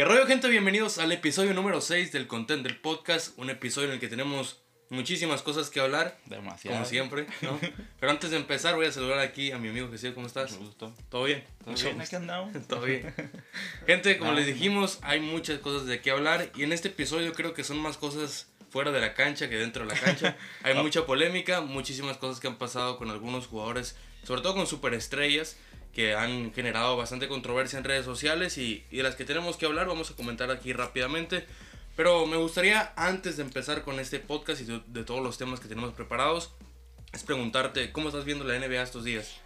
¿Qué rollo, gente? Bienvenidos al episodio número 6 del Content del Podcast. Un episodio en el que tenemos muchísimas cosas que hablar. Demasiado. Como siempre, ¿no? Pero antes de empezar, voy a saludar aquí a mi amigo Jesús. ¿Cómo estás? Me gustó. ¿Todo bien? ¿Todo Mucho bien? Aquí andamos. Todo bien. Gente, como No, les no. dijimos, hay muchas cosas de qué hablar. Y en este episodio creo que son más cosas fuera de la cancha que dentro de la cancha. Hay mucha polémica, muchísimas cosas que han pasado con algunos jugadores, sobre todo con superestrellas, que han generado bastante controversia en redes sociales y, y de las que tenemos que hablar vamos a comentar aquí rápidamente. Pero me gustaría, antes de empezar con este podcast y de, de todos los temas que tenemos preparados, es preguntarte, ¿cómo estás viendo la NBA estos días?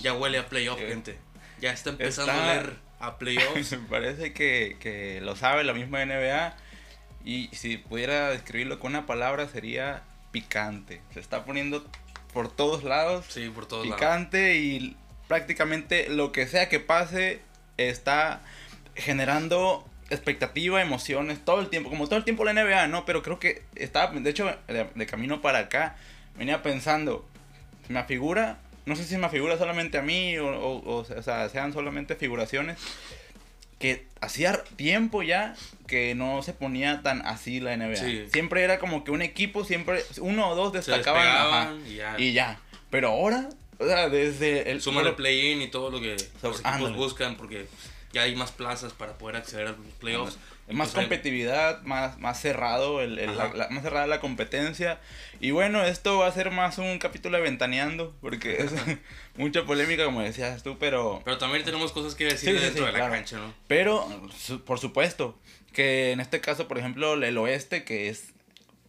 Ya huele a playoff, Eh, gente. Ya está empezando está- a leer a playoffs. Me parece que, que lo sabe la misma NBA. Y si pudiera describirlo con una palabra sería picante. Se está poniendo por todos lados. Sí, por todos lados. picante y prácticamente lo que sea que pase está generando expectativa, emociones todo el tiempo, como todo el tiempo la NBA, ¿no? Pero creo que estaba, de hecho, de, de camino para acá, venía pensando, se me afigura, no sé si me afigura solamente a mí o, o, o, o sea, sean solamente figuraciones, que hacía tiempo ya que no se ponía tan así la NBA. Sí. Siempre era como que un equipo, siempre uno o dos destacaban. ajá, despegaban y ya. y ya. Pero ahora, o sea, desde el. Súmale play-in y todo lo que los equipos buscan porque ya hay más plazas para poder acceder a los playoffs. más Pues, hay- competitividad, más, más cerrado, el, el- la, la- más cerrada la competencia. Y bueno, esto va a ser más un capítulo de ventaneando, porque es mucha polémica, como decías tú, pero. Pero también tenemos cosas que decir Sí, sí, dentro sí, de la claro. cancha, ¿no? Pero, su- por supuesto, que en este caso, por ejemplo, el oeste, que es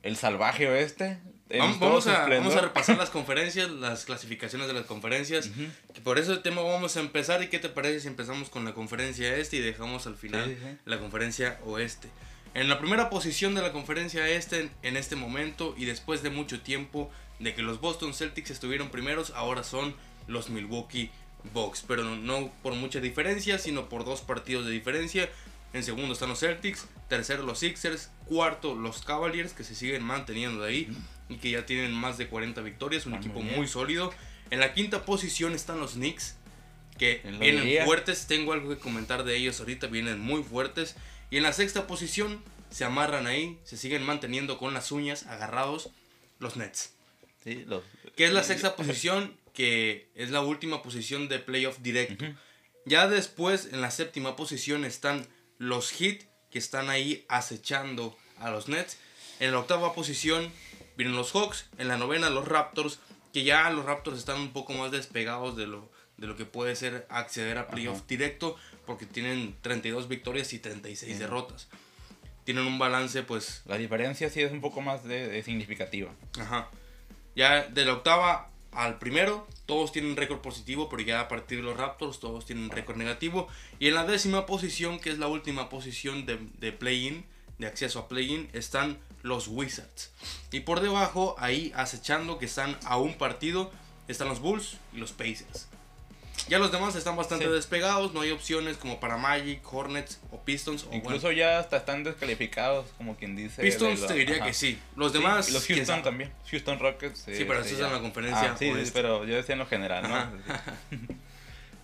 el salvaje oeste. Vamos, vamos a, vamos a repasar las conferencias, las clasificaciones de las conferencias. Ujú. que por ese tema vamos a empezar. ¿Y qué te parece si empezamos con la conferencia este y dejamos al final Sí, sí, la conferencia oeste? En la primera posición de la conferencia este en este momento y después de mucho tiempo de que los Boston Celtics estuvieron primeros, ahora son los Milwaukee Bucks. Pero no, no por mucha diferencia, sino por dos partidos de diferencia. En segundo están los Celtics, tercero los Sixers, cuarto los Cavaliers que se siguen manteniendo de ahí y que ya tienen más de 40 victorias, un Ah, muy equipo bien. muy sólido. En la quinta posición están los Knicks, que ¿Quién lo vienen diría? fuertes. Tengo algo que comentar de ellos ahorita, vienen muy fuertes. Y en la sexta posición se amarran ahí, se siguen manteniendo con las uñas agarrados los Nets. Sí, los- Que es la sexta posición, que es la última posición de playoff directo. Ujú. Ya después, en la séptima posición, están los Heat, que están ahí acechando a los Nets. En la octava posición vienen los Hawks. En la novena, los Raptors, que ya los Raptors están un poco más despegados de lo, de lo que puede ser acceder a playoff Ajá. directo, porque tienen 32 victorias y 36 Ujú. derrotas. Tienen un balance, pues, La diferencia sí es un poco más de, de significativa. Ajá. Ya de la octava al primero, todos tienen récord positivo, pero ya a partir de los Raptors, todos tienen récord negativo. Y en la décima posición, que es la última posición de, de play-in, de acceso a play-in, están los Wizards. Y por debajo, ahí acechando que están a un partido, están los Bulls y los Pacers. Ya los demás están bastante Sí. despegados, no hay opciones como para Magic, Hornets o Pistons. o Incluso bueno, ya hasta están descalificados, como quien dice. Pistons la- te diría ajá. que sí. Los Sí, demás, y los Houston también. Houston Rockets. Sí, pero eso es ya. en la conferencia Ah, sí, sí, pero yo decía en lo general, ¿no?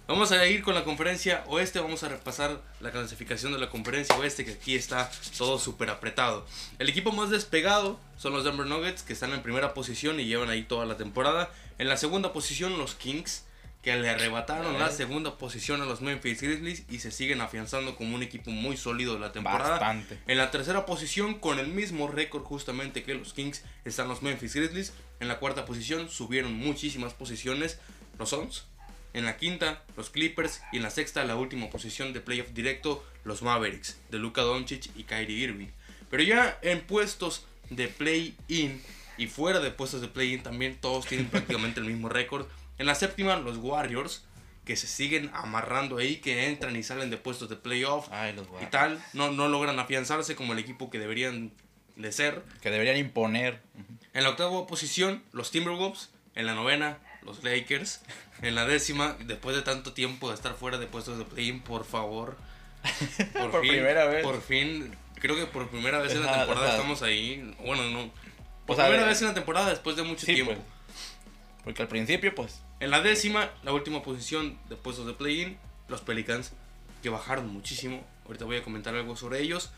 Vamos a ir con la conferencia oeste, vamos a repasar la clasificación de la conferencia oeste, que aquí está todo súper apretado. El equipo más despegado son los Denver Nuggets, que están en primera posición y llevan ahí toda la temporada. En la segunda posición los Kings, que le arrebataron la Eh. segunda posición a los Memphis Grizzlies y se siguen afianzando como un equipo muy sólido de la temporada. Bastante. En la tercera posición, con el mismo récord justamente que los Kings, están los Memphis Grizzlies. En la cuarta posición subieron muchísimas posiciones los Suns. En la quinta, los Clippers. Y en la sexta, la última posición de playoff directo, los Mavericks, de Luka Doncic y Kyrie Irving. Pero ya en puestos de play-in y fuera de puestos de play-in también todos tienen prácticamente el mismo récord. En la séptima, los Warriors, que se siguen amarrando ahí, que entran y salen de puestos de playoff Ay, los y tal, no, no logran afianzarse como el equipo que deberían de ser. Que deberían imponer. En la octava posición, los Timberwolves. En la novena, los Lakers. En la décima, después de tanto tiempo de estar fuera de puestos de play-in, por favor. Por primera vez. Por fin, creo que por primera vez en la temporada ajá. estamos ahí. Bueno, no. Por primera vez en la temporada después de mucho Sí, tiempo. pues. Porque al principio, pues. En la décima, la última posición de puestos de play-in, los Pelicans, que bajaron muchísimo. ahorita voy a comentar algo sobre ellos.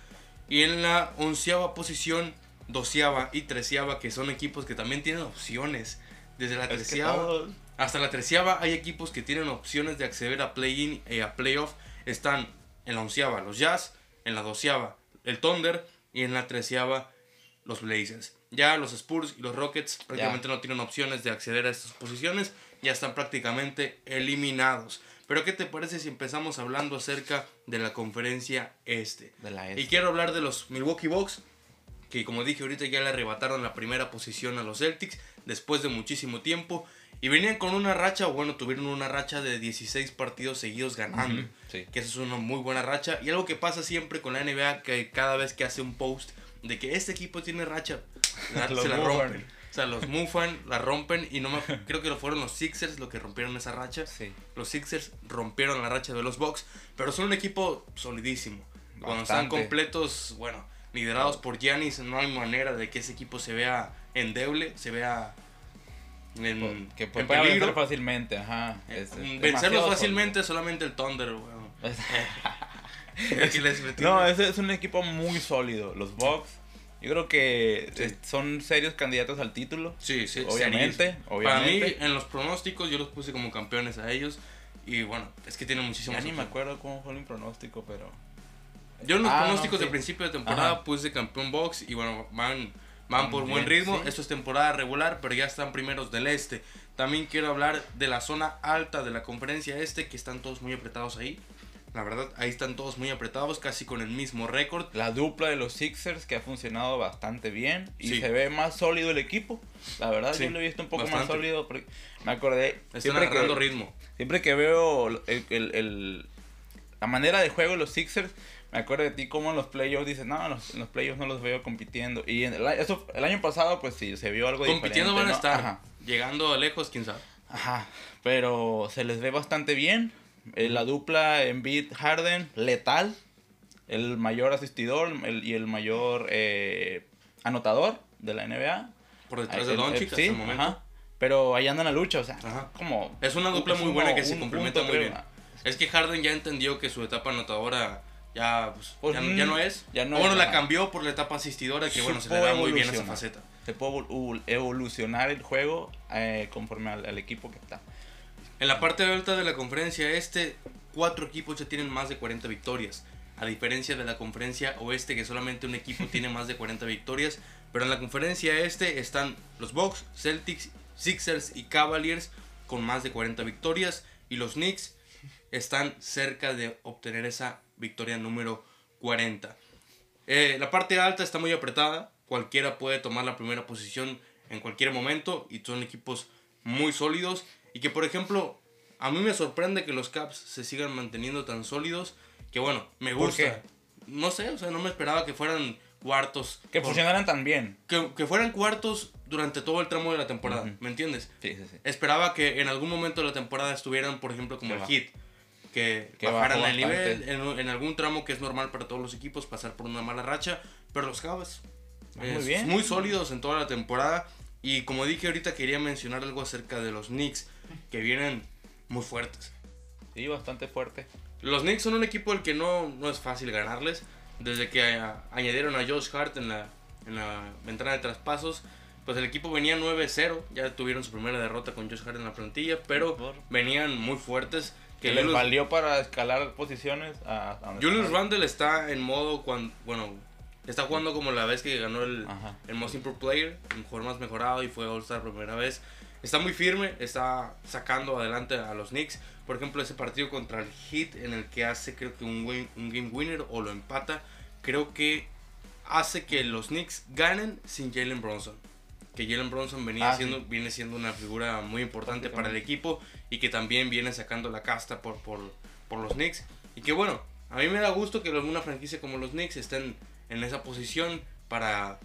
Y en la onceava posición, doceava y treceava, que son equipos que también tienen opciones. Desde la treceava hasta la treceava hay equipos que tienen opciones de acceder a play-in y a playoff. Están en la onceava los Jazz, en la doceava el Thunder y en la treceava los Blazers. Ya los Spurs y los Rockets prácticamente no tienen opciones de acceder a estas posiciones, ya están prácticamente eliminados. Pero ¿qué te parece si empezamos hablando acerca de la conferencia este? este. Y quiero hablar de los Milwaukee Bucks, que como dije ahorita ya le arrebataron la primera posición a los Celtics después de muchísimo tiempo. Y venían con una racha, bueno, tuvieron una racha de 16 partidos seguidos ganando. Que esa es una muy buena racha. Y algo que pasa siempre con la NBA, que cada vez que hace un post de que este equipo tiene racha, se la rompen. O sea, los mufan, la rompen y no me, creo que fueron los Sixers los que rompieron esa racha. Sí. Los Sixers rompieron la racha de los Bucks, pero son un equipo solidísimo. Cuando están completos, bueno, liderados por Giannis, no hay manera de que ese equipo se vea endeble, se vea en, que puede vencer fácilmente, ajá. Vencerlos fácilmente solamente el Thunder, no, ese es un equipo muy sólido. Los Bucks, yo creo que son serios candidatos al título. Sí, sí, obviamente, obviamente. Para mí, en los pronósticos, yo los puse como campeones a ellos. Y bueno, es que tienen muchísimo. Ya ni me acuerdo cómo fue mi pronóstico, pero. Yo en los ah, pronósticos de principio de temporada puse campeón box y bueno, van Van por buen ritmo. Esto es temporada regular, pero ya están primeros del este. También quiero hablar de la zona alta de la conferencia este, que están todos muy apretados ahí. La verdad, ahí están todos muy apretados, casi con el mismo récord. La dupla de los Sixers que ha funcionado bastante bien y se ve más sólido el equipo. La verdad, yo lo he visto un poco más sólido. Me acordé. Están agarrando ritmo. Siempre que veo el, la manera de juego de los Sixers, me acuerdo de ti como en los playoffs dices, no, los, los playoffs no los veo compitiendo. Y en el, eso, el año pasado, pues sí, se vio algo compitiendo van a estar. Llegando lejos, quién sabe. Ajá. Pero se les ve bastante bien. Eh, la dupla en beat Harden, letal. El mayor asistidor y el mayor eh, anotador de la NBA. Por detrás de Doncic sí, momento. Pero ahí andan la lucha, o sea, como... Es una dupla muy buena que se complementa muy bien. Es que Harden ya entendió que su etapa anotadora ya, pues, pues ya, no es. Ya no bueno, la cambió por la etapa asistidora, que bueno, se le da muy bien esa faceta. Se puede evolucionar el juego eh, conforme al, equipo que está. En la parte alta de la conferencia este, cuatro equipos ya tienen más de 40 victorias. A diferencia de la conferencia oeste, que solamente un equipo tiene más de 40 victorias. Pero en la conferencia este están los Bucks, Celtics, Sixers y Cavaliers con más de 40 victorias. Y los Knicks están cerca de obtener esa victoria número 40. Eh, la parte alta está muy apretada, cualquiera puede tomar la primera posición en cualquier momento y son equipos muy sólidos y que por ejemplo a mí me sorprende que los Caps se sigan manteniendo tan sólidos que bueno, me gusta. No sé, o sea, no me esperaba que fueran cuartos. Que funcionaran tan bien. Que, fueran cuartos durante todo el tramo de la temporada, ¿me entiendes? Sí, sí, sí. Esperaba que en algún momento de la temporada estuvieran, por ejemplo, como el Heat que, bajaran el nivel en, algún tramo que es normal para todos los equipos pasar por una mala racha, pero los Cavs muy, bien. muy sólidos en toda la temporada y como dije ahorita quería mencionar algo acerca de los Knicks que vienen muy fuertes. Sí, bastante fuerte. Los Knicks son un equipo al que no, no es fácil ganarles. Desde que añadieron a Josh Hart en la, en la ventana de traspasos, pues el equipo venía 9-0. Ya tuvieron su primera derrota con Josh Hart en la plantilla, pero venían muy fuertes. Que les valió para escalar posiciones a, Julius Randle está en modo cuando, bueno, está jugando como la vez que ganó el, el Most Improved Player, un jugador más mejorado y fue All-Star primera vez. Está muy firme, está sacando adelante a los Knicks. Por ejemplo, ese partido contra el Heat en el que hace creo que un, un game winner o lo empata, creo que hace que los Knicks ganen sin Jalen Bronson que Jalen Bronson venía ah, siendo, viene siendo una figura muy importante para el equipo y que también viene sacando la casta por, por, por los Knicks. Y que bueno, a mí me da gusto que una franquicia como los Knicks estén en esa posición para...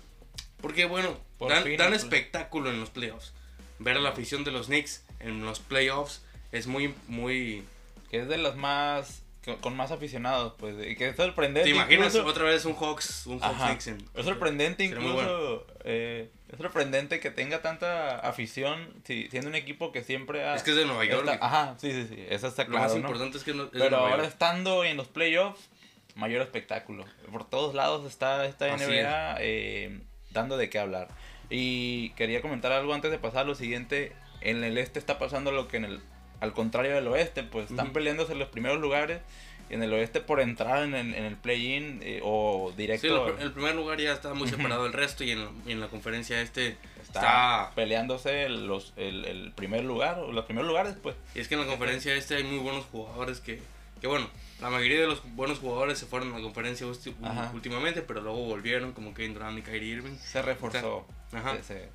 Porque bueno, dan, espectáculo en los playoffs. Ver a la afición de los Knicks en los playoffs es muy, muy... Que es de los más con más aficionados, pues, y que es sorprendente. ¿Te imaginas otra vez un Hawks, un Hawks Es sorprendente incluso, eh, es sorprendente que tenga tanta afición, siendo un equipo que siempre ha... Es que es de Nueva York. ajá, sí, sí, sí, eso está claro, Lo más importante es que no, Pero ahora estando en los playoffs, mayor espectáculo. Por todos lados está esta Así NBA eh, dando de qué hablar. Y quería comentar algo antes de pasar a lo siguiente. En el este está pasando lo que en el al contrario del oeste, pues están Ujú. peleándose los primeros lugares. Y en el oeste por entrar en el, en el play-in eh, o Sí, directo el, el primer lugar ya está muy separado del resto y en, en la conferencia este está, está... peleándose los, el, el primer lugar, o los primeros lugares, pues. Y es que en la conferencia este hay muy buenos jugadores que, que bueno, la mayoría de los buenos jugadores se fueron a la conferencia Ajá. últimamente, pero luego volvieron como Kevin Durant y Kyrie Irving. Se reforzó. Ajá. Se- se-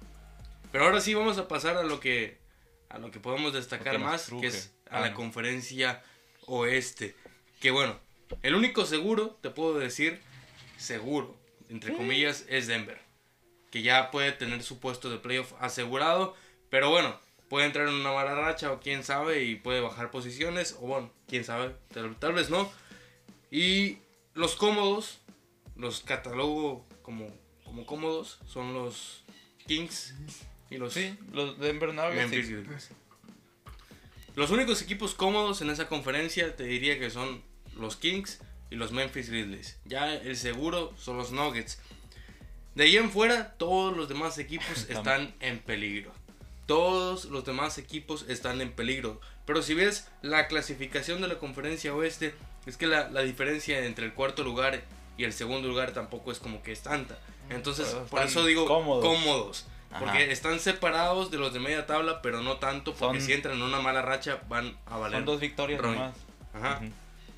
Pero ahora sí vamos a pasar a lo que a lo que podemos destacar que más, truje. que es a Ah, la no. conferencia oeste. Que bueno, el único seguro, te puedo decir, seguro, entre comillas, es Denver. Que ya puede tener su puesto de playoff asegurado. Pero bueno, puede entrar en una mala racha o quién sabe y puede bajar posiciones. O bueno, quién sabe, tal, tal vez no. Y los cómodos, los catalogo como, como cómodos, son los Kings y los Sí, los Denver Nuggets. Sí. Los únicos equipos cómodos en esa conferencia te diría que son los Kings y los Memphis Grizzlies. Ya el seguro son los Nuggets. De ahí en fuera, todos los demás equipos están en peligro. Todos los demás equipos están en peligro. Pero si ves la clasificación de la conferencia oeste, es que la, la diferencia entre el cuarto lugar y el segundo lugar tampoco es como que es tanta. Entonces, Pero por eso digo cómodos. cómodos. Ajá. Porque están separados de los de media tabla, pero no tanto, porque Son- si entran en una mala racha van a valer. Son dos victorias nomás. Ajá. Ujú,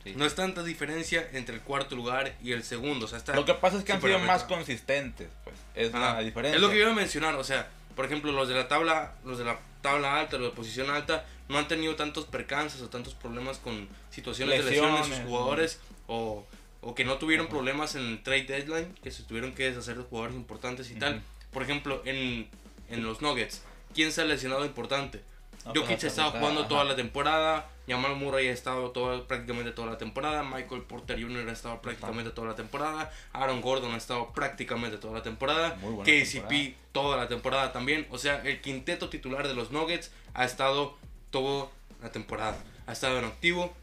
sí. No es tanta diferencia entre el cuarto lugar y el segundo. O sea, está Lo que pasa es que han sido más consistentes, pues. Es Ajá. la diferencia. Es lo que iba a mencionar, o sea, por ejemplo, los de la tabla, los de la tabla alta, los de posición alta, no han tenido tantos percances o tantos problemas con situaciones de lesión de sus Lesiones, jugadores o, o que no tuvieron problemas en el trade deadline, que se tuvieron que deshacer de jugadores importantes y tal. Por ejemplo, en, en los Nuggets, ¿quién se ha lesionado importante? No, Jokic pues, ha estado jugando ajá. toda la temporada, Jamal Murray ha estado toda, prácticamente toda la temporada, Michael Porter Jr. ha estado prácticamente toda la temporada, Aaron Gordon ha estado prácticamente toda la temporada, KCP temporada. toda la temporada también, o sea, el quinteto titular de los Nuggets ha estado toda la temporada, ha estado en activo.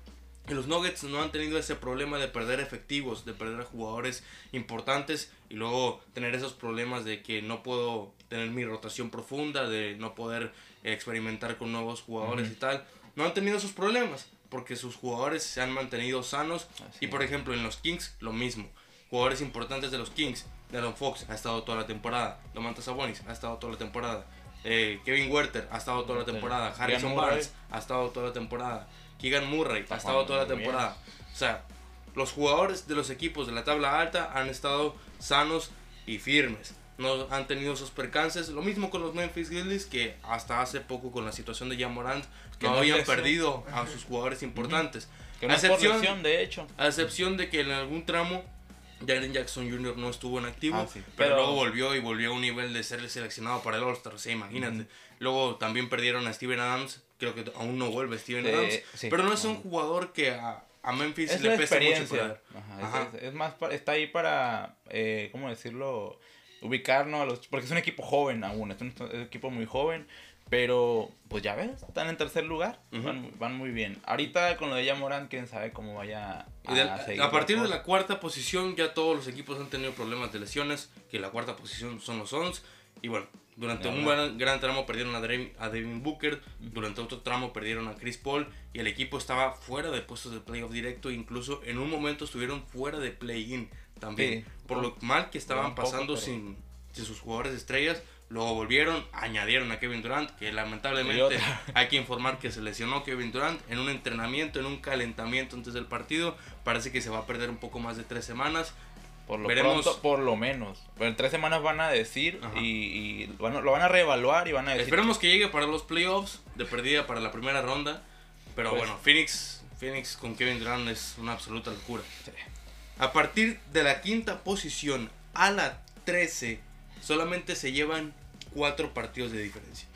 Y los Nuggets no han tenido ese problema de perder efectivos, de perder a jugadores importantes y luego tener esos problemas de que no puedo tener mi rotación profunda, de no poder experimentar con nuevos jugadores Ujú. y tal. No han tenido esos problemas porque sus jugadores se han mantenido sanos. Así y por ejemplo en los Kings lo mismo. Jugadores importantes de los Kings. Darren Fox ha estado toda la temporada. Domantas Sabonis ha estado toda la temporada. eh, Kevin Werther ha estado toda la temporada. Harrison. Barnes ha estado toda la temporada. Keegan Murray ha estado toda la temporada. O sea, los jugadores de los equipos de la tabla alta han estado sanos y firmes. No han tenido esos percances. Lo mismo con los Memphis Grizzlies que hasta hace poco con la situación de Jamorant Que no no habían perdido a sus jugadores importantes. Que no a excepción, lesión, de hecho. a excepción de que en algún tramo Jaren Jackson Jr. no estuvo en activo, Ah, sí. pero, Pero- luego volvió y volvió a un nivel de ser seleccionado para el All-Star. Sea, imagínate. Luego también perdieron a Steven Adams. Creo que aún no vuelve Steven Sí, Adams. sí. pero no es un jugador que a, a Memphis Es le pesa mucho perder. Ajá, es- Ajá. Es, es más, pa- está ahí para, eh, ¿cómo decirlo? Ubicarnos a los... Porque es un equipo joven aún, es un, es un equipo muy joven. Pero, pues ya ves, están en tercer lugar. Ujú. van, van muy bien. Ahorita con lo de Yamoran, quién sabe cómo vaya de- a seguir. a partir de la cuarta posición ya todos los equipos han tenido problemas de lesiones, que la cuarta posición son los Suns. Y bueno, durante un gran, gran tramo perdieron a, Devin, a Devin Booker, durante otro tramo perdieron a Chris Paul y el equipo estaba fuera de puestos de playoff directo, incluso en un momento estuvieron fuera de play-in también, Sí. por lo mal que estaban poco, pasando pero- sin, sin sus jugadores estrellas. Luego volvieron, añadieron a Kevin Durant, que lamentablemente hay que informar que se lesionó Kevin Durant en un entrenamiento, en un calentamiento antes del partido. Parece que se va a perder un poco más de tres semanas. Por lo veremos- pronto, por lo menos. Pero en tres semanas van a decir Ajá. y, y van lo van a reevaluar y van a decir... Esperemos que llegue para los playoffs, de perdida para la primera ronda. Pero Pues- bueno, Phoenix, Phoenix con Kevin Durant es una absoluta locura. Sí. A partir de la quinta posición a la 13, solamente se llevan cuatro partidos de diferencia.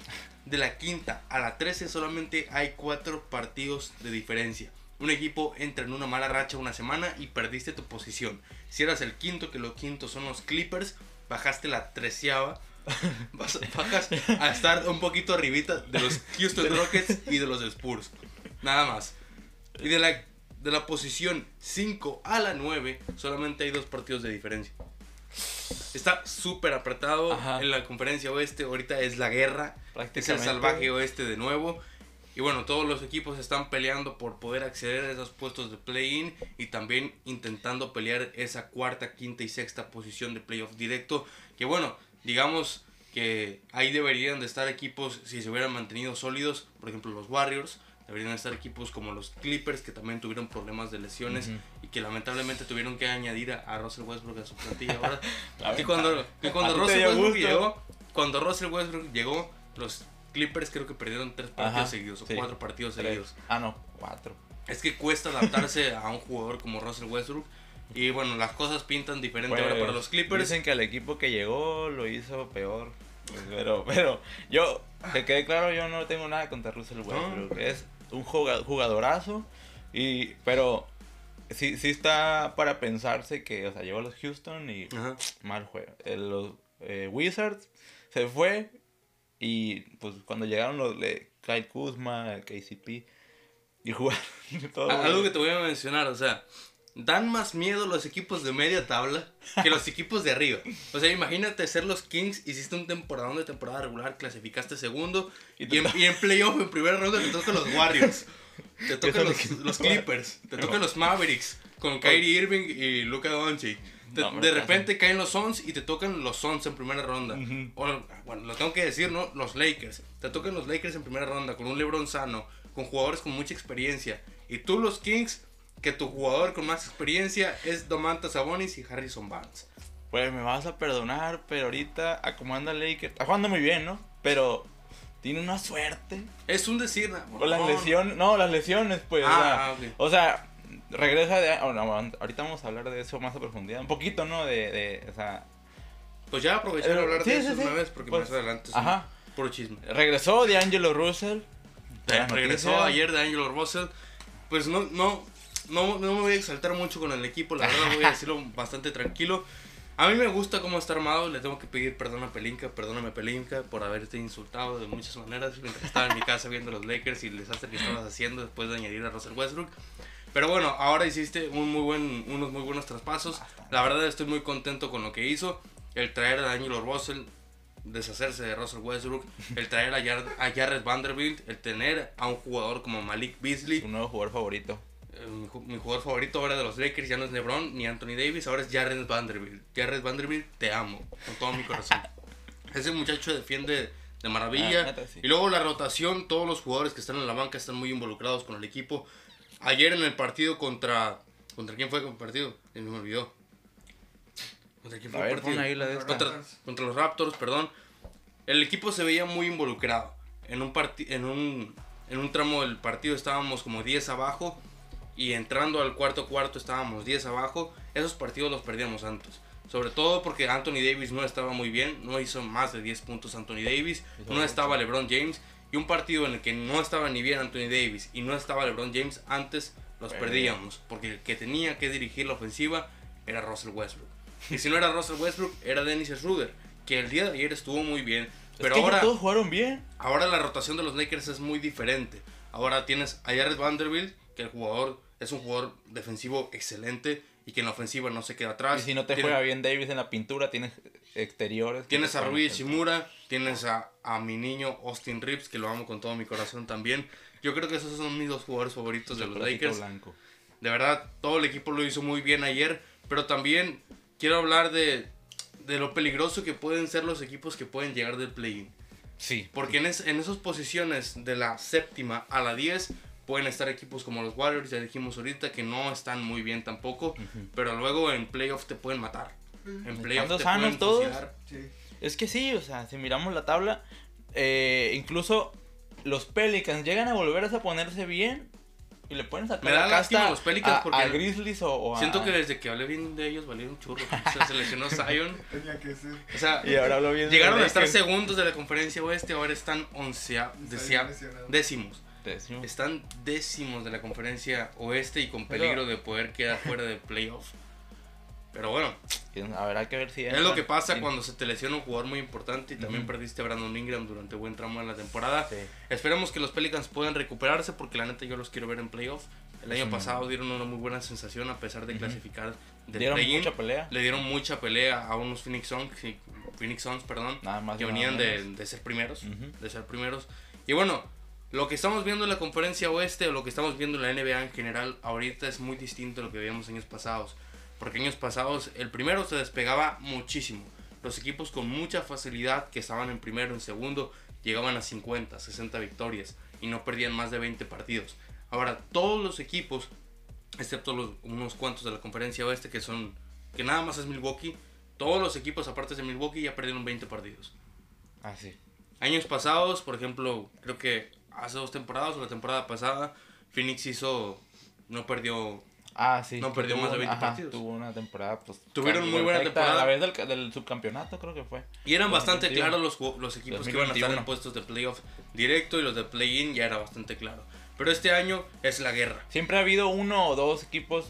De la quinta a la 13 solamente hay cuatro partidos de diferencia. Un equipo entra en una mala racha una semana y perdiste tu posición. Si eras el quinto, que los quintos son los Clippers, bajaste la treceava. Vas- Bajas a estar un poquito arribita de los Houston Rockets y de los Spurs. Nada más. Y de la de la posición 5 a la 9, solamente hay dos partidos de diferencia. Está súper apretado Ajá. en la conferencia oeste. Ahorita es la guerra. Es el salvaje oeste de nuevo. Y bueno, todos los equipos están peleando por poder acceder a esos puestos de play-in y también intentando pelear esa cuarta, quinta y sexta posición de playoff directo. Que bueno, digamos que ahí deberían de estar equipos si se hubieran mantenido sólidos. Por ejemplo, los Warriors. Deberían estar equipos como los Clippers que también tuvieron problemas de lesiones y que lamentablemente tuvieron que añadir a, a Russell Westbrook a su plantilla ahora. Ver, cuando, que cuando Russell Westbrook llegó, cuando Russell Westbrook llegó, los Clippers creo que perdieron tres partidos Ajá, seguidos o sí. cuatro partidos Tres. seguidos. Ah, no, cuatro. Es que cuesta adaptarse a un jugador como Russell Westbrook. Y bueno, las cosas pintan diferente ahora para Pues, los Clippers. Dicen que el equipo que llegó lo hizo peor. Pues, Pero, pero yo, que quede claro, yo no tengo nada contra Russell Westbrook. Es un juga- jugadorazo. Y, pero sí, sí está para pensarse que, o sea, llegó a los Houston y Ajá. mal juego. Eh, Los eh, Wizards se fue y pues cuando llegaron los de Kyle Kuzma, KCP y jugaron todo. Algo que te voy a mencionar, o sea, dan más miedo los equipos de media tabla que los equipos de arriba. O sea, imagínate ser los Kings, hiciste un temporadón de temporada regular, clasificaste segundo Y y, en, y en playoff en primera ronda te tocan los Warriors, te tocan los, los Clippers, te tocan los Mavericks con Kyrie Irving y Luka Doncic. Te- No, hombre, de repente caen los Suns y te tocan los Suns en primera ronda. Ujú. O, bueno, lo tengo que decir, ¿no? Los Lakers. Te tocan los Lakers en primera ronda con un LeBron sano, con jugadores con mucha experiencia. Y tú los Kings, que tu jugador con más experiencia es Domantas Sabonis y Harrison Barnes. Pues me vas a perdonar, pero ahorita a como anda Lakers, está jugando muy bien, ¿no? Pero tiene una suerte. Es un decir, ¿no? Con las No, lesiones, no, las lesiones, pues. Ah, o, sea, ok. o sea, regresa de. oh, no, ahorita vamos a hablar de eso más a profundidad. Un poquito, ¿no? De, de o sea, Pues ya aprovechar Eh, a hablar sí, de sí, eso sí. una vez porque Pues, más adelante es ajá. puro chisme. regresó de Angelo Russell. Buena Regresó ayer de Angelo Russell. Pues no, no, no, no me voy a exaltar mucho con el equipo, la verdad voy a decirlo bastante tranquilo. A mí me gusta cómo está armado, le tengo que pedir perdón a Pelinka, perdóname Pelinka por haberte insultado de muchas maneras mientras estaba en mi casa viendo los Lakers y el desastre que estabas haciendo después de añadir a Russell Westbrook. Pero bueno, ahora hiciste un muy buen, unos muy buenos traspasos. La verdad estoy muy contento con lo que hizo. El traer a Angelo Russell, deshacerse de Russell Westbrook, el traer a, Jar- a Jared Vanderbilt, el tener a un jugador como Malik Beasley, Su nuevo jugador favorito. eh, mi, ju- mi jugador favorito ahora de los Lakers ya no es LeBron ni Anthony Davis, ahora es Jared Vanderbilt. Jared Vanderbilt, te amo con todo mi corazón. Ese muchacho defiende de maravilla. Ah, neta, sí. Y luego la rotación, todos los jugadores que están en la banca están muy involucrados con el equipo. Ayer en el partido contra... ¿Contra quién fue el partido? Eh, me olvidó. ¿Contra quién fue el partido? ahí la de contra, contra los Raptors, perdón. El equipo se veía muy involucrado. En un, en un, en un tramo del partido estábamos como 10 abajo y entrando al cuarto cuarto estábamos 10 abajo. Esos partidos los perdíamos antes. Sobre todo porque Anthony Davis no estaba muy bien, no hizo más de 10 puntos Anthony Davis, no estaba LeBron James y un partido en el que no estaba ni bien Anthony Davis y no estaba LeBron James antes los Perdía. perdíamos porque el que tenía que dirigir la ofensiva era Russell Westbrook. Y si no era Russell Westbrook, era Dennis Schroeder, que el día de ayer estuvo muy bien, pero es que ya ahora todos jugaron bien. Ahora la rotación de los Lakers es muy diferente. Ahora tienes a Jared Vanderbilt, que el jugador es un jugador defensivo excelente y que en la ofensiva no se queda atrás. Y si no te Tienes- juega bien Davis en la pintura, tienes exteriores. Tienes a Rui. Shimura, tienes a, a mi niño Austin Reeves, que lo amo con todo mi corazón también. Yo creo que esos son mis dos jugadores favoritos de los Lakers. blanco. De verdad, todo el equipo lo hizo muy bien ayer, pero también quiero hablar de, de lo peligroso que pueden ser los equipos que pueden llegar del play-in. Sí. Porque en, es- en esas posiciones de la séptima a la 10 pueden estar equipos como los Warriors, ya dijimos ahorita, que no están muy bien tampoco, pero luego en playoff te pueden matar. En playoff te sanos pueden todos. Sí. Es que sí, o sea, si miramos la tabla, eh, incluso los Pelicans llegan a volver a ponerse bien y le pueden sacar Me da la casta lástima los Pelicans a, porque- a Grizzlies o, o a- Siento que desde que hablé bien de ellos valieron un churro. O sea, se lesionó Zion. Tenía que ser. O sea, Y ahora hablo bien de llegaron a estar segundos de la conferencia oeste, ahora están oncea, lesionado. décimos. Decimos, Están décimos de la conferencia oeste y con Pero- peligro de poder quedar fuera de playoff. Pero bueno, Habrá que ver si Es lo que pasa Sí. cuando se te lesiona un jugador muy importante y también Ujú. perdiste a Brandon Ingram durante buen tramo de la temporada. Sí. Esperemos que los Pelicans puedan recuperarse porque la neta yo los quiero ver en playoff. El año Sí. pasado dieron una muy buena sensación a pesar de Ujú. clasificar del Dieron mucha pelea. Le dieron mucha pelea a unos Phoenix Suns, Phoenix Suns, perdón, Nada más. que venían de, de ser primeros, Ujú. de ser primeros. Y bueno, lo que estamos viendo en la conferencia oeste o lo que estamos viendo en la NBA en general ahorita es muy distinto a lo que veíamos años pasados. Porque años pasados el primero se despegaba muchísimo. Los equipos con mucha facilidad que estaban en primero, en segundo, llegaban a 50, 60 victorias y no perdían más de 20 partidos. Ahora todos los equipos, excepto los, unos cuantos de la conferencia oeste que son, que nada más es Milwaukee, todos los equipos aparte de Milwaukee ya perdieron 20 partidos. Ah, sí. Años pasados, por ejemplo, creo que hace dos temporadas o la temporada pasada, Phoenix hizo, no perdió, Ah, sí. No perdió más de un- 20 ajá, partidos. Tuvo una temporada, pues. Tuvieron muy buena perfecta, temporada. A la vez del, del subcampeonato, creo que fue. y eran bastante 2021. claros los, los equipos que iban a estar en 2021. puestos de playoff directo y los de play-in ya era bastante claro. Pero este año es la guerra. Siempre ha habido uno o dos equipos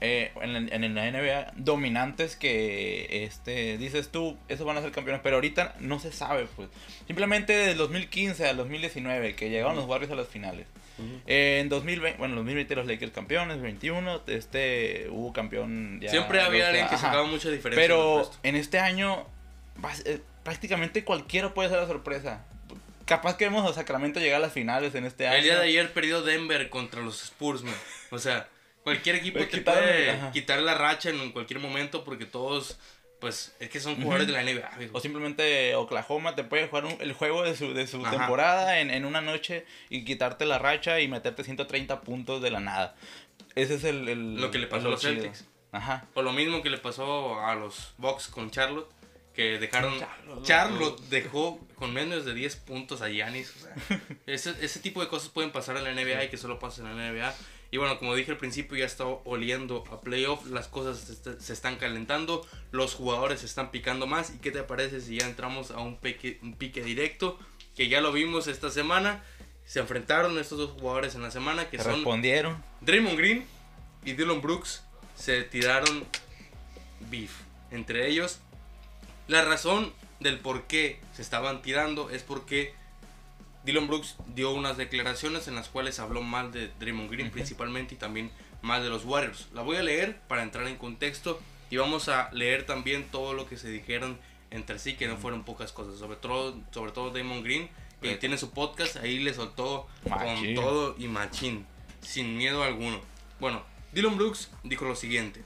eh, en, en la NBA dominantes que este dices tú, esos van a ser campeones, pero ahorita no se sabe, pues. Simplemente desde el 2015 al 2019 que llegaron los Warriors a las finales. Eh, en 2020, bueno, en 2020 los Lakers campeones, 21, este hubo campeón ya. Siempre había alguien que sacaba mucha diferencia. del Pero en este año eh, prácticamente cualquiera puede ser la sorpresa. Capaz que vemos a Sacramento llegar a las finales en este año. El día de ayer perdió Denver contra los Spurs, man. O sea, cualquier equipo te quitaron- puede ajá. quitar la racha en cualquier momento porque todos, pues, es que son jugadores Ujú. de la NBA. O simplemente Oklahoma te puede jugar un- el juego de su, de su Ajá. temporada en, en una noche y quitarte la racha y meterte 130 puntos de la nada. Ese es el... el- Lo que le pasó a los chido. Celtics. Ajá. O lo mismo que le pasó a los Bucks con Charlotte, que dejaron... Charlotte, Charlotte dejó con menos de 10 puntos a Giannis. O sea, ese, ese tipo de cosas pueden pasar en la NBA y que solo pasan en la NBA. Y bueno, como dije al principio, ya está oliendo a playoff, las cosas se, est- se están calentando, los jugadores se están picando más. ¿Y qué te parece si ya entramos a un pique, un pique directo? Que ya lo vimos esta semana. Se enfrentaron estos dos jugadores en la semana, que Te son respondieron. Draymond Green y Dylan Brooks se tiraron beef entre ellos. La razón del por qué se estaban tirando es porque Dylan Brooks dio unas declaraciones en las cuales habló mal de Draymond Green principalmente y también mal de los Warriors. La voy a leer para entrar en contexto y vamos a leer también todo lo que se dijeron entre sí, que no fueron pocas cosas. Sobre todo, sobre todo Draymond Green, que Sí. tiene su podcast, ahí le soltó con todo y machín, sin miedo alguno. Bueno, Dylan Brooks dijo lo siguiente.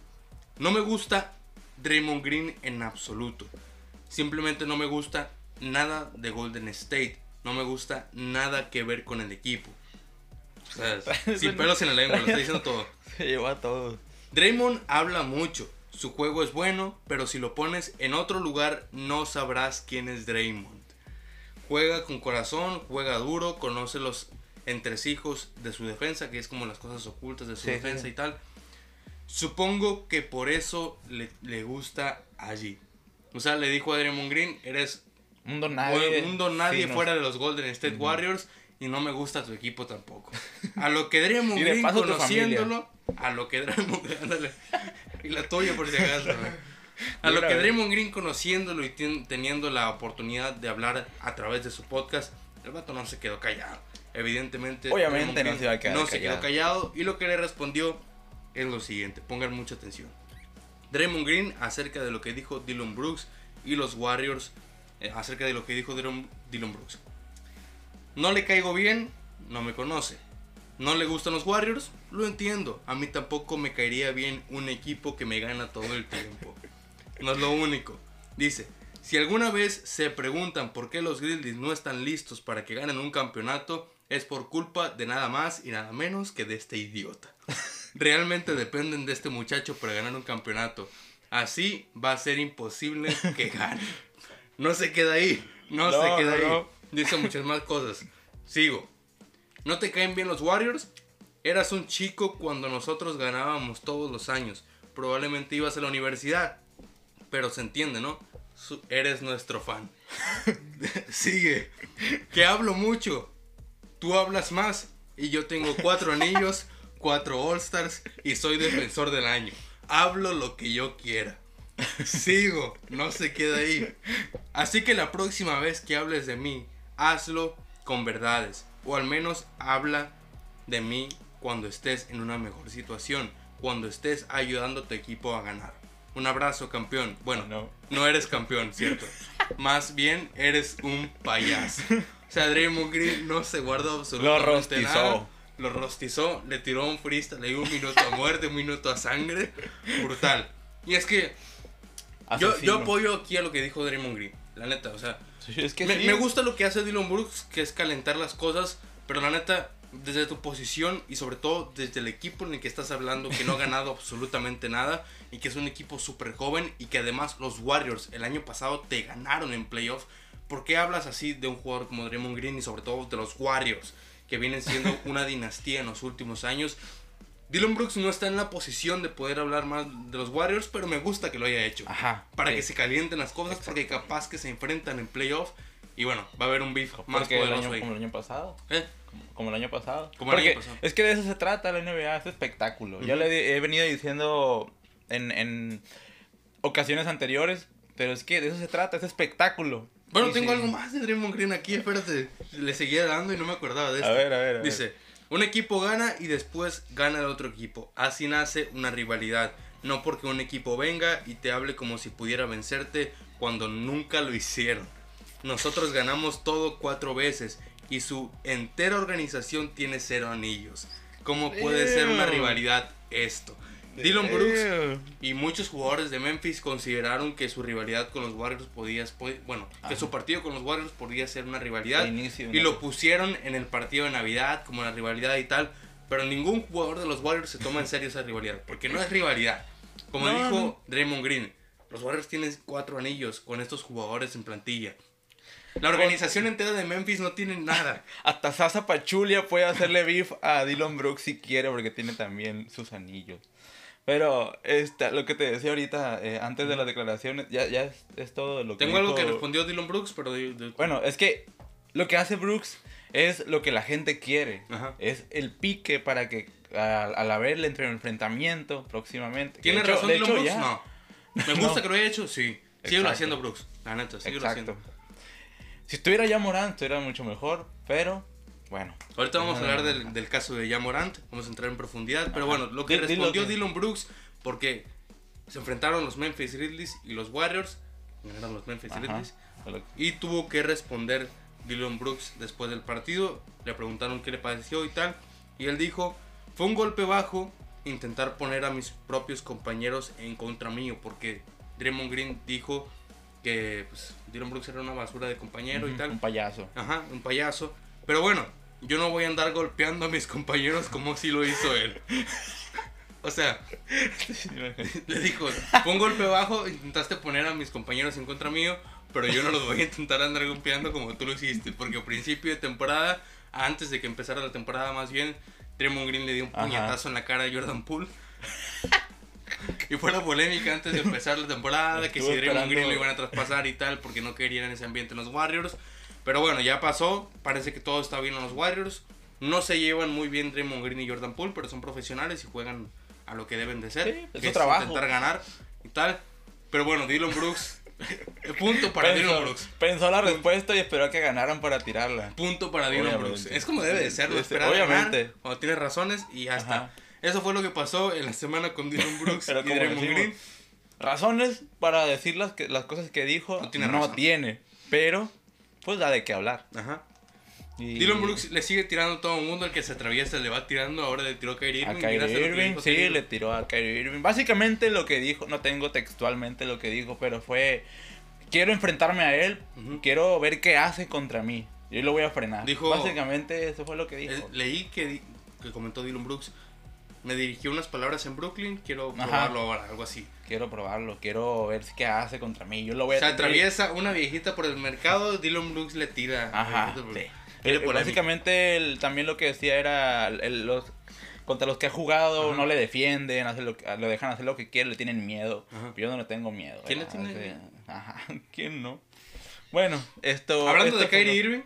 No me gusta Draymond Green en absoluto. Simplemente no me gusta nada de Golden State. No me gusta nada que ver con el equipo. O sea, sin pelos en la lengua, lo está diciendo todo. Se llevó a todos. Draymond habla mucho. Su juego es bueno, pero si lo pones en otro lugar no sabrás quién es Draymond. Juega con corazón, juega duro, conoce los entresijos de su defensa, que es como las cosas ocultas de su sí, defensa sí. y tal. Supongo que por eso le, le gusta allí. O sea, le dijo a Draymond Green, eres Mundo nadie. un don nadie sí, no- fuera de los Golden State Warriors y no me gusta tu equipo tampoco. A lo que Draymond Y Green conociéndolo, a lo que Draymond ándale, y la tuya por si acaso. güey. A lo Mira, que güey. Draymond Green conociéndolo y teniendo la oportunidad de hablar a través de su podcast, el vato no se quedó callado. Evidentemente, Obviamente no se iba a quedar no se callado. quedó callado y lo que le respondió es lo siguiente, pongan mucha atención. Draymond Green acerca de lo que dijo Dylan Brooks y los Warriors acerca de lo que dijo Dylan, Dylan Brooks. No le caigo bien, no me conoce. No le gustan los Warriors, lo entiendo. A mí tampoco me caería bien un equipo que me gana todo el tiempo. No es lo único. Dice, si alguna vez se preguntan por qué los Grizzlies no están listos para que ganen un campeonato, es por culpa de nada más y nada menos que de este idiota. Realmente dependen de este muchacho para ganar un campeonato. Así va a ser imposible que gane. No se queda ahí. No, No, se queda no, ahí. Dice muchas más cosas. Sigo. ¿No te caen bien los Warriors? Eras un chico cuando nosotros ganábamos todos los años. Probablemente ibas a la universidad. Pero se entiende, ¿no? Eres nuestro fan. Sigue. Que hablo mucho. Tú hablas más. Y yo tengo cuatro anillos, cuatro All-Stars y soy defensor del año. Hablo lo que yo quiera. Sigo, no se queda ahí. Así que la próxima vez que hables de mí, hazlo con verdades. O al menos habla de mí cuando estés en una mejor situación, cuando estés ayudando a tu equipo a ganar. Un abrazo, campeón. Bueno, No. no eres campeón, ¿cierto? Más bien eres un payaso. O sea, Draymond Green no se guardó absolutamente Lo rostizó. nada. Lo rostizó, le tiró un freestyle, le dio un minuto a muerte, un minuto a sangre. Brutal. Y es que yo, yo apoyo aquí a lo que dijo Draymond Green. La neta, o sea, Sí, es que me, sí. me gusta lo que hace Dylan Brooks, que es calentar las cosas, pero la neta, desde tu posición y sobre todo desde el equipo en el que estás hablando, que no ha ganado absolutamente nada y que es un equipo súper joven y que además los Warriors el año pasado te ganaron en playoff, ¿por qué hablas así de un jugador como Draymond Green y sobre todo de los Warriors, que vienen siendo una dinastía en los últimos años? Dylan Brooks no está en la posición de poder hablar más de los Warriors, pero me gusta que lo haya hecho Ajá. para sí. que se calienten las cosas porque capaz que se enfrentan en playoff y bueno, va a haber un beef más Porque el poderoso año, ahí. como el año pasado. ¿Eh? Como, como el año pasado. Como el Porque año pasado. Es que de eso se trata la NBA, es espectáculo. Ya Ujú. le he, venido diciendo en, en ocasiones anteriores, pero es que de eso se trata, es espectáculo. Bueno, tengo algo más de Draymond Green aquí, espérate. Le seguía dando y no me acordaba de esto. A ver, a ver, a ver. Dice, un equipo gana y después gana el otro equipo. Así nace una rivalidad. No porque un equipo venga y te hable como si pudiera vencerte cuando nunca lo hicieron. Nosotros ganamos todo cuatro veces y su entera organización tiene cero anillos. ¿Cómo puede ser una rivalidad esto? Dylan Brooks Eh, y muchos jugadores de Memphis consideraron que su rivalidad con los Warriors podía, po- bueno, que su partido con los Warriors podía ser una rivalidad al inicio y una- lo pusieron en el partido de Navidad como la rivalidad y tal, pero ningún jugador de los Warriors se toma en serio esa rivalidad, porque no es rivalidad. Como No, dijo no. Draymond Green, los Warriors tienen cuatro anillos con estos jugadores en plantilla. La organización entera de Memphis no tiene nada. Hasta Sasa Pachulia puede hacerle beef a Dylan Brooks si quiere, porque tiene también sus anillos. Pero esta, lo que te decía ahorita, eh, antes de las declaraciones, ya, ya es, es todo lo que Tengo algo que respondió Dylan Brooks, pero... de- de- Bueno, es que lo que hace Brooks es lo que la gente quiere. Ajá. Es el pique para que al, al haber el enfrentamiento próximamente. ¿Tiene hecho- razón Dylan hecho, Brooks? ya. No. Me gusta No. que lo haya hecho, sí. Exacto. haciendo Brooks. La neta, Exacto. haciendo. Si estuviera ya Morán, estuviera mucho mejor, pero bueno. Ahorita vamos a hablar del, del caso de Jamorant, vamos a entrar en profundidad, pero Ajá. bueno, lo que respondió que- Dylan Brooks, porque se enfrentaron los Memphis Grizzlies y los Warriors, ganaron los Memphis. Grizzlies, y tuvo que responder Dylan Brooks después del partido, le preguntaron qué le pareció y tal, y él dijo, fue un golpe bajo intentar poner a mis propios compañeros en contra mío, porque Draymond Green dijo que pues, Dylan Brooks era una basura de compañero y Ujú, tal. Un payaso. Ajá, un payaso. Pero bueno, yo no voy a andar golpeando a mis compañeros como si lo hizo él. O sea, le dijo, fue un golpe bajo, intentaste poner a mis compañeros en contra mío, pero yo no los voy a intentar andar golpeando como tú lo hiciste, porque a principio de temporada, antes de que empezara la temporada más bien, Draymond Green le dio un Ajá. puñetazo en la cara a Jordan Poole. Y fue la polémica antes de empezar la temporada, que si Draymond Green lo iban a traspasar y tal, porque no querían en ese ambiente en los Warriors. Pero bueno, ya pasó, parece que todo está bien en los Warriors. No se llevan muy bien Draymond Green y Jordan Poole, pero son profesionales y juegan a lo que deben de ser, Sí, es que su trabajo. intentar ganar y tal. Pero bueno, Dylan Brooks, punto para Dylan pensó, Brooks. pensó la respuesta y esperó a que ganaran para tirarla. Punto para Dylan Obviamente. Brooks. Es como debe de ser, no esperar obviamente. ganar cuando tienes razones y ya Ajá. está. Eso fue lo que pasó en la semana con Dylan Brooks Pero y Draymond Green. Razones para decir las, que, las cosas que dijo No no tiene tiene, razón. pero pues da de qué hablar. Ajá. Y- Dylan Brooks le sigue tirando a todo el mundo, el que se atraviesa le va tirando, ahora le tiró a Kyrie A Irving. Kyrie lo que Irving, sí, Kyrie le tiró a Kyrie Irving. Básicamente lo que dijo, no tengo textualmente lo que dijo, pero fue, quiero enfrentarme a él, Ujú. quiero ver qué hace contra mí. Yo lo voy a frenar. Dijo- Básicamente eso fue lo que dijo. Leí que, que comentó Dylan Brooks. Me dirigió unas palabras en Brooklyn, quiero Ajá. probarlo ahora, algo así. Quiero probarlo, quiero ver qué hace contra mí. Yo lo voy a Se atraviesa una viejita por el mercado, Dylan Brooks le tira. Ajá, sí. Eh. Básicamente el- también lo que decía era el- los contra los que ha jugado Ajá. no le defienden, hacen lo, lo dejan hacer lo que quieren, le tienen miedo. Ajá. Yo no le tengo miedo. ¿Quién le ¿verdad? tiene Sí. Ajá, ¿quién no? Bueno, esto Hablando esto de Kyrie lo- Irving,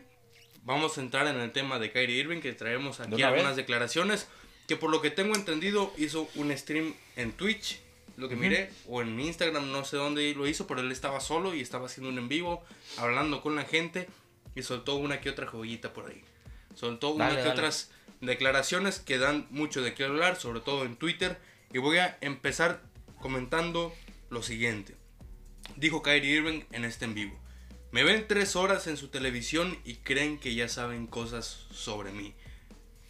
vamos a entrar en el tema de Kyrie Irving, que traemos aquí una algunas vez? declaraciones. Que por lo que tengo entendido, hizo un stream en Twitch, lo que Ujú. miré, o en Instagram, no sé dónde lo hizo, pero él estaba solo y estaba haciendo un en vivo, hablando con la gente y soltó una que otra joyita por ahí. Soltó Dale, una que dale. otras declaraciones que dan mucho de qué hablar, sobre todo en Twitter. Y voy a empezar comentando lo siguiente. Dijo Kyrie Irving en este en vivo. Me ven tres horas en su televisión y creen que ya saben cosas sobre mí.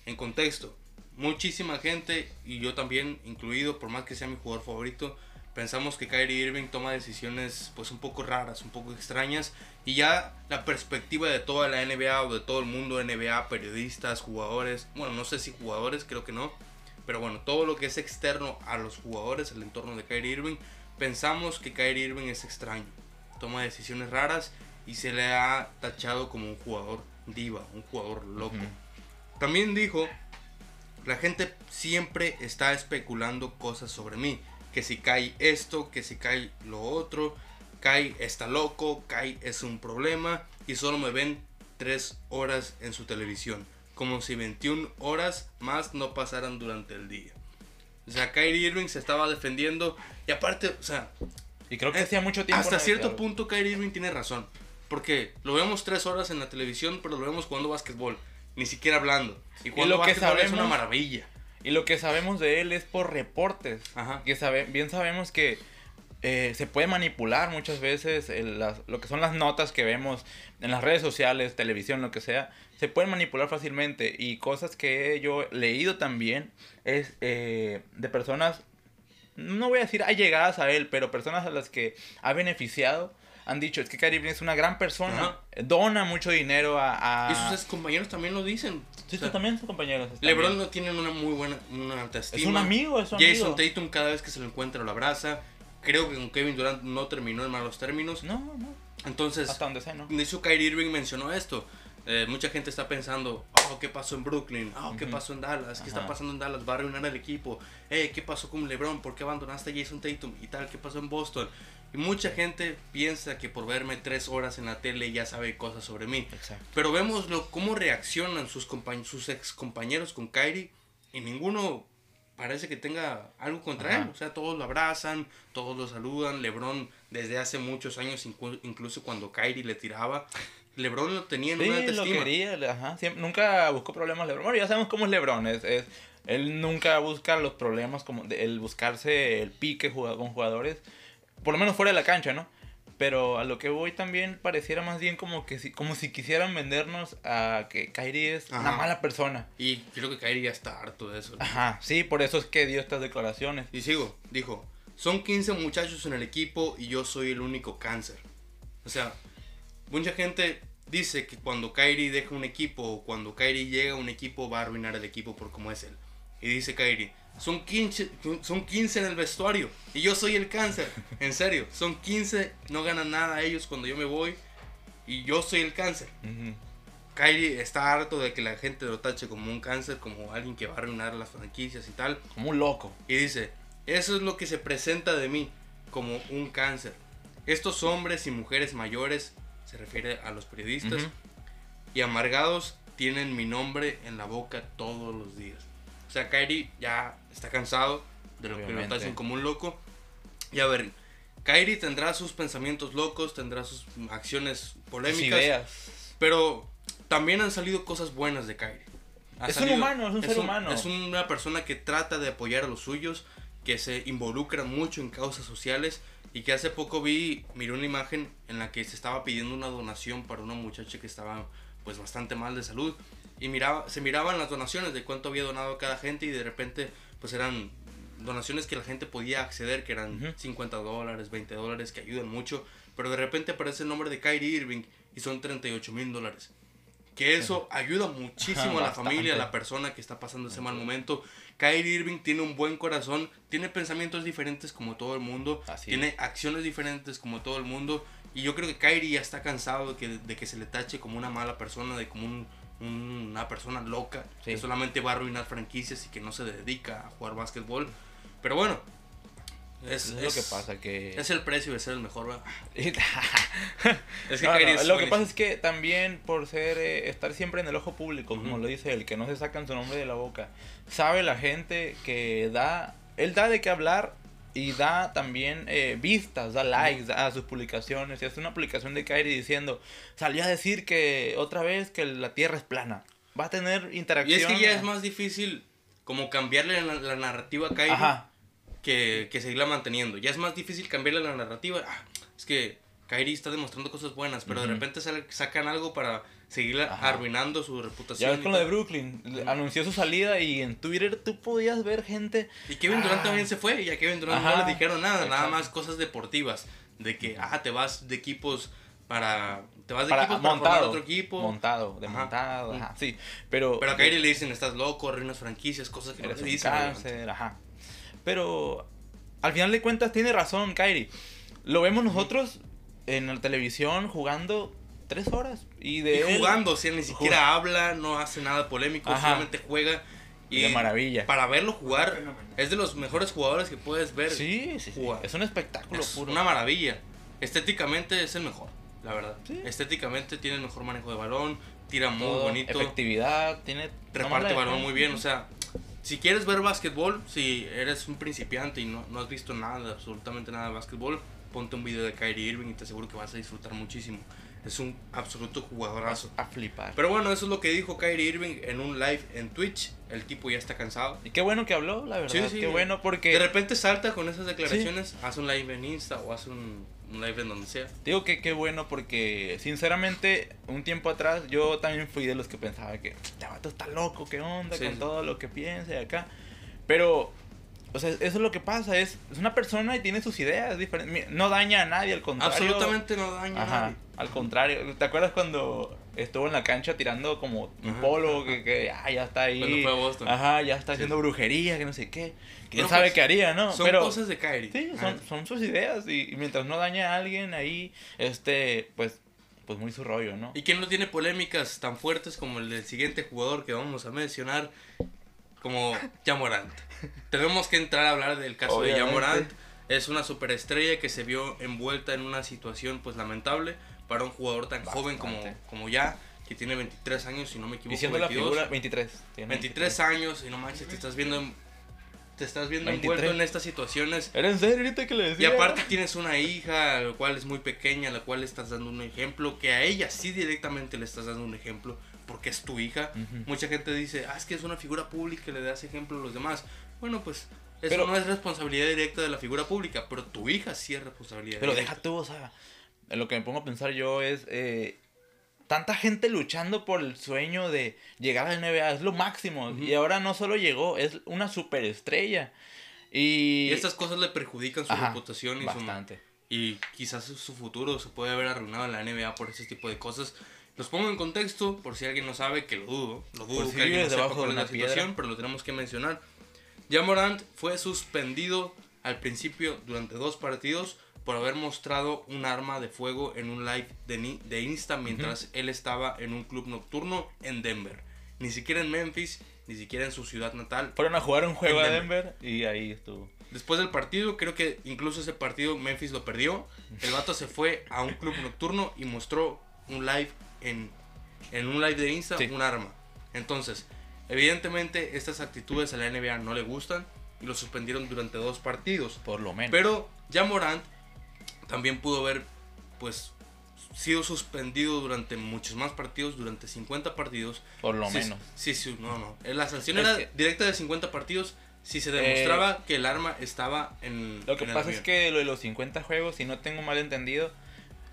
En contexto, muchísima gente, y yo también incluido, por más que sea mi jugador favorito, pensamos que Kyrie Irving toma decisiones pues un poco raras, un poco extrañas, y ya la perspectiva de toda la NBA o de todo el mundo NBA, periodistas, jugadores, bueno, no sé si jugadores, creo que no, pero bueno, todo lo que es externo a los jugadores, el entorno de Kyrie Irving, pensamos que Kyrie Irving es extraño, toma decisiones raras y se le ha tachado como un jugador diva, un jugador loco. También dijo, la gente siempre está especulando cosas sobre mí, que si cae esto, que si cae lo otro, Kai está loco, Kai es un problema y solo me ven 3 horas en su televisión, como si 21 horas más no pasaran durante el día. O sea, Kyrie Irving se estaba defendiendo y aparte, o sea, Y creo que eh, hacía mucho tiempo. hasta cierto punto Kyrie Irving tiene razón. Porque lo vemos tres horas en la televisión, pero lo vemos jugando básquetbol. Ni siquiera hablando. Y jugando lo que básquetbol es una sabemos- maravilla. Y lo que sabemos de él es por reportes. Ajá. Que sabe, bien sabemos que eh, se puede manipular muchas veces el- las- lo que son las notas que vemos en las redes sociales, televisión, lo que sea. Se pueden manipular fácilmente. Y cosas que yo he leído también es eh, de personas, no voy a decir allegadas a él, pero personas a las que ha beneficiado. Han dicho, es que Kyrie Irving es una gran persona, Ajá. dona mucho dinero a... a... Y sus compañeros también lo dicen. Sí, O sea, también, sus compañeros. LeBron bien. no tienen una muy buena una alta Es un amigo, es un Jason amigo. Tatum cada vez que se lo encuentra lo abraza. Creo que con Kevin Durant no terminó en malos términos. No, no, Entonces, hasta donde sea, ¿no? de hecho Kyrie Irving mencionó esto. Eh, mucha gente está pensando, oh, ¿qué pasó en Brooklyn? Oh, ¿qué pasó en Dallas? ¿Qué está Ajá. pasando en Dallas? ¿Va a arruinar el equipo? Eh, ¿qué pasó con LeBron? ¿Por qué abandonaste a Jason Tatum? Y tal, ¿qué pasó en Boston? Y mucha gente piensa que por verme tres horas en la tele ya sabe cosas sobre mí. Exacto. Pero vemos lo, cómo reaccionan sus, compañ- sus ex compañeros con Kyrie y ninguno parece que tenga algo contra Ajá. él. O sea, todos lo abrazan, todos lo saludan. LeBron desde hace muchos años, inclu- incluso cuando Kyrie le tiraba, LeBron lo tenía en una Sí, alta lo estima. quería, ajá. siempre- nunca buscó problemas LeBron. Bueno, ya sabemos cómo es LeBron. Es, es- él nunca busca los problemas, como de- el buscarse el pique con jugadores, por lo menos fuera de la cancha, ¿no? Pero a lo que voy también pareciera más bien como que si, como si quisieran vendernos a que Kyrie es una mala persona. Y creo que Kyrie ya está harto de eso. Ajá, sí, por eso es que dio estas declaraciones. Y sigo, dijo, son 15 muchachos en el equipo y yo soy el único cáncer. O sea, mucha gente dice que cuando Kyrie deja un equipo o cuando Kyrie llega a un equipo va a arruinar el equipo por como es él. Y dice Kyrie, son 15, son 15 en el vestuario y yo soy el cáncer. En serio, son 15, no ganan nada ellos cuando yo me voy y yo soy el cáncer. Ujú. Kyrie está harto de que la gente lo tache como un cáncer, como alguien que va a arruinar las franquicias y tal. Como un loco. Y dice, eso es lo que se presenta de mí como un cáncer. Estos hombres y mujeres mayores, se refiere a los periodistas, y amargados tienen mi nombre en la boca todos los días. O sea, Kyrie ya está cansado de lo que lo Obviamente. tachen como un loco. Y a ver, Kyrie tendrá sus pensamientos locos, tendrá sus acciones Sus polémicas, ideas. pero también han salido cosas buenas de Kyrie. Ha Es un humano, es un ser humano. Es una persona que trata de apoyar a los suyos, que se involucra mucho en causas sociales y que hace poco vi, miré una imagen en la que se estaba pidiendo una donación para una muchacha que estaba pues bastante mal de salud y miraba, se miraban las donaciones de cuánto había donado cada gente y de repente pues eran donaciones que la gente podía acceder, que eran Ujú. 50 dólares, 20 dólares, que ayudan mucho, pero de repente aparece el nombre de Kyrie Irving y son 38 mil dólares. Que eso ayuda muchísimo a la familia, a la persona que está pasando ese mal momento. Kyrie Irving tiene un buen corazón, tiene pensamientos diferentes como todo el mundo, Así tiene acciones diferentes como todo el mundo. Y yo creo que Kyrie ya está cansado de que, de que se le tache como una mala persona, de como un- un- una persona loca, Sí. que solamente va a arruinar franquicias y que no se dedica a jugar básquetbol. Pero bueno, es, Es, lo que pasa, que... es el precio de ser el mejor, ¿verdad? Es que No, no, lo que pasa es que también por ser eh, estar siempre en el ojo público, como Ujú. lo dice él, que no se sacan su nombre de la boca, sabe la gente que da, él da de qué hablar y da también eh, vistas, da likes a sus publicaciones. Y hace una publicación de Kyrie diciendo, salió a decir que otra vez que la Tierra es plana. va a tener Y interacción. es que ya es más difícil como cambiarle la, la narrativa a Kyrie Ajá. Que, que seguirla manteniendo. Ya es más difícil cambiarle la narrativa. Ah, es que Kyrie está demostrando cosas buenas, pero de Ujú. repente sal- sacan algo para seguirla Ajá. arruinando su reputación. Ya ves con lo de. Brooklyn, le- anunció su salida y en Twitter tú podías ver gente. Y Kevin Durant Ah. también se fue y a Kevin Durant Ajá, no le dijeron nada, nada exacto. más cosas deportivas. De que, ah, te vas de equipos para... Te vas de Para, equipos para formar montado, otro equipo. montado, de Ajá. montado, ajá, sí, pero... Pero a Kyrie le dicen, estás loco, arruinas franquicias, cosas que no le dicen. cáncer, ajá. Pero al final de cuentas tiene razón Kyrie. Lo vemos nosotros en la televisión jugando tres horas. Y de Y él- jugando, o sea, ni siquiera habla, no hace nada polémico, Ajá. solamente juega. Y De maravilla. Para verlo jugar, es de los mejores jugadores que puedes ver. Sí, sí, sí. jugar. Es un espectáculo Es puro. una maravilla. Estéticamente es el mejor, la verdad. Sí. Estéticamente tiene el mejor manejo de balón, tira muy bonito, Efectividad, tiene... reparte la- balón muy bien. O sea, si quieres ver básquetbol, si eres un principiante y no, no has visto nada, absolutamente nada de básquetbol, ponte un video de Kyrie Irving y te aseguro que vas a disfrutar muchísimo. Es un absoluto jugadorazo. A flipar. Pero bueno, eso es lo que dijo Kyrie Irving en un live en Twitch. El tipo ya está cansado. Y qué bueno que habló, la verdad. Sí, sí. qué bueno porque... De repente salta con esas declaraciones, hace un live en Insta o hace un, un live en donde sea. Digo que qué bueno porque sinceramente un tiempo atrás yo también fui de los que pensaba que este vato está loco, qué onda Sí, con sí. todo lo que piensa y acá. Pero, o sea, eso es lo que pasa, es, es una persona y tiene sus ideas diferentes. No daña a nadie, al contrario. Absolutamente no daña a Ajá, nadie. al contrario. ¿Te acuerdas cuando estuvo en la cancha tirando como un Ajá. polo que, que ah, ya está ahí? Cuando fue a Boston. Ajá, ya está haciendo brujería, que no sé qué. ¿Quién sabe pues, qué haría, no? Son Pero, cosas de Kyrie. Sí, son, son sus ideas y, y mientras no daña a alguien ahí, este, pues, pues muy su rollo, ¿no? Y quien no tiene polémicas tan fuertes como el del siguiente jugador que vamos a mencionar, como Jamorant. Tenemos que entrar a hablar del caso de Obviamente. Jamorant. Es una superestrella que se vio envuelta en una situación pues lamentable para un jugador tan joven como, como ya, que tiene 23 años, si no me equivoco. Diciendo la 22. figura 23. tiene 23 años y no manches, te estás viendo en- te estás viendo 23. envuelto en estas situaciones. ¿Era en serio ahorita que le Y decía? aparte tienes una hija, la cual es muy pequeña, la cual le estás dando un ejemplo, que a ella sí directamente le estás dando un ejemplo, porque es tu hija. Mucha gente dice, ah, es que es una figura pública, le das ejemplo a los demás. Bueno, pues eso Pero- no es responsabilidad directa de la figura pública, pero tu hija sí es responsabilidad Pero directa. deja tú, o sea, lo que me pongo a pensar yo es, eh, tanta gente luchando por el sueño de llegar al NBA, es lo máximo. Y ahora no solo llegó, es una superestrella. Y... Y estas cosas le perjudican su Ajá, reputación y su, bastante. y quizás su futuro se puede haber arruinado en la NBA por ese tipo de cosas. Los pongo en contexto por si alguien no sabe, que lo dudo. Lo dudo Por si que alguien no sepa debajo cuál de la piedra. situación, pero lo tenemos que mencionar. Ya Morant fue suspendido al principio durante dos partidos por haber mostrado un arma de fuego en un live de, de Insta mientras él estaba en un club nocturno en Denver. Ni siquiera en Memphis, ni siquiera en su ciudad natal. Fueron a jugar un juego a En Denver y ahí estuvo. Después del partido, creo que incluso ese partido Memphis lo perdió. El vato se fue a un club nocturno y mostró un live en, en un live de Insta, Sí. un arma. Entonces, evidentemente estas actitudes a la NBA no le gustan y lo suspendieron durante dos partidos. Por lo menos. Pero ya Morant también pudo haber pues sido suspendido durante muchos más partidos, durante 50 partidos. por lo menos. Sí, sí, no, no. La sanción Es era que- directa de 50 partidos si se demostraba que el arma estaba en Lo que en pasa es que lo de los 50 juegos, si no tengo mal entendido,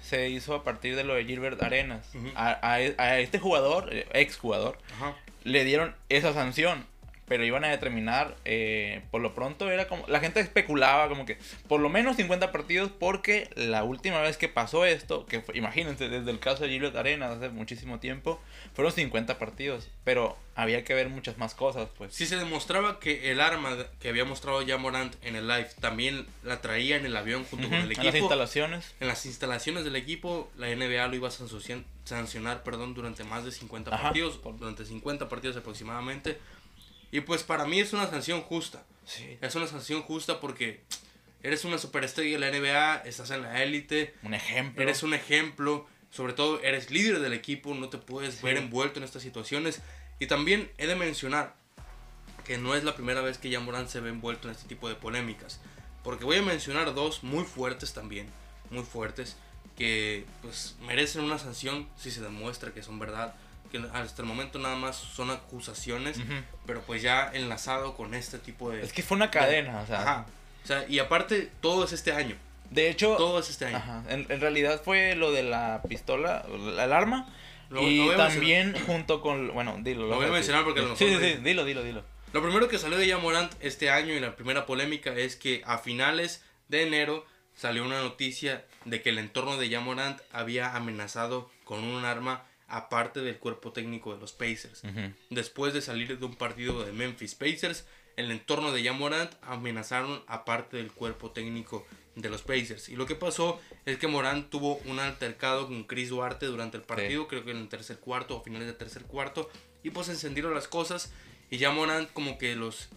se hizo a partir de lo de Gilbert Arenas. A, a- a este jugador, eh, ex jugador, le dieron esa sanción. Pero iban a determinar, eh, por lo pronto era como, la gente especulaba como que por lo menos 50 partidos porque la última vez que pasó esto, que fue- imagínense, desde el caso de Gilbert Arenas hace muchísimo tiempo, fueron 50 partidos. Pero había que ver muchas más cosas, pues. Si se demostraba que el arma que había mostrado ya Morant en el live también la traía en el avión junto Ujú, con el en las equipo. instalaciones. En las instalaciones del equipo, la NBA lo iba a sancionar, sancionar perdón, durante más de 50 Ajá. partidos, durante 50 partidos aproximadamente. Y pues para mí es una sanción justa. Sí. Es una sanción justa porque eres una superestrella de la NBA, estás en la élite, Un ejemplo. eres un ejemplo, sobre todo eres líder del equipo, no te puedes Sí. ver envuelto en estas situaciones. Y también he de mencionar que no es la primera vez que Jan Morant se ve envuelto en este tipo de polémicas. Porque voy a mencionar dos muy fuertes también, muy fuertes, que pues merecen una sanción si se demuestra que son verdad. Que hasta el momento nada más son acusaciones, Ujú. pero pues ya enlazado con este tipo de... Es que fue una cadena, o sea. Ajá. O sea, y aparte, todo es este año. De hecho, Todo es este año. ajá, en, en realidad fue lo de la pistola, la alarma. Lo- y lo también junto con. Bueno, dilo. Lo voy a mencionar porque lo Sí, sí, sí, dilo, dilo, dilo. Lo primero que salió de Yamorant este año y la primera polémica es que a finales de enero salió una noticia de que el entorno de Yamorant había amenazado con un arma aparte del cuerpo técnico de los Pacers. Después de salir de un partido de Memphis Pacers, el entorno de Yamorant amenazaron aparte del cuerpo técnico de los Pacers. Y lo que pasó es que Morant tuvo un altercado con Chris Duarte durante el partido, creo que en el tercer cuarto o finales del tercer cuarto, y pues encendieron las cosas y ya Morant como que los,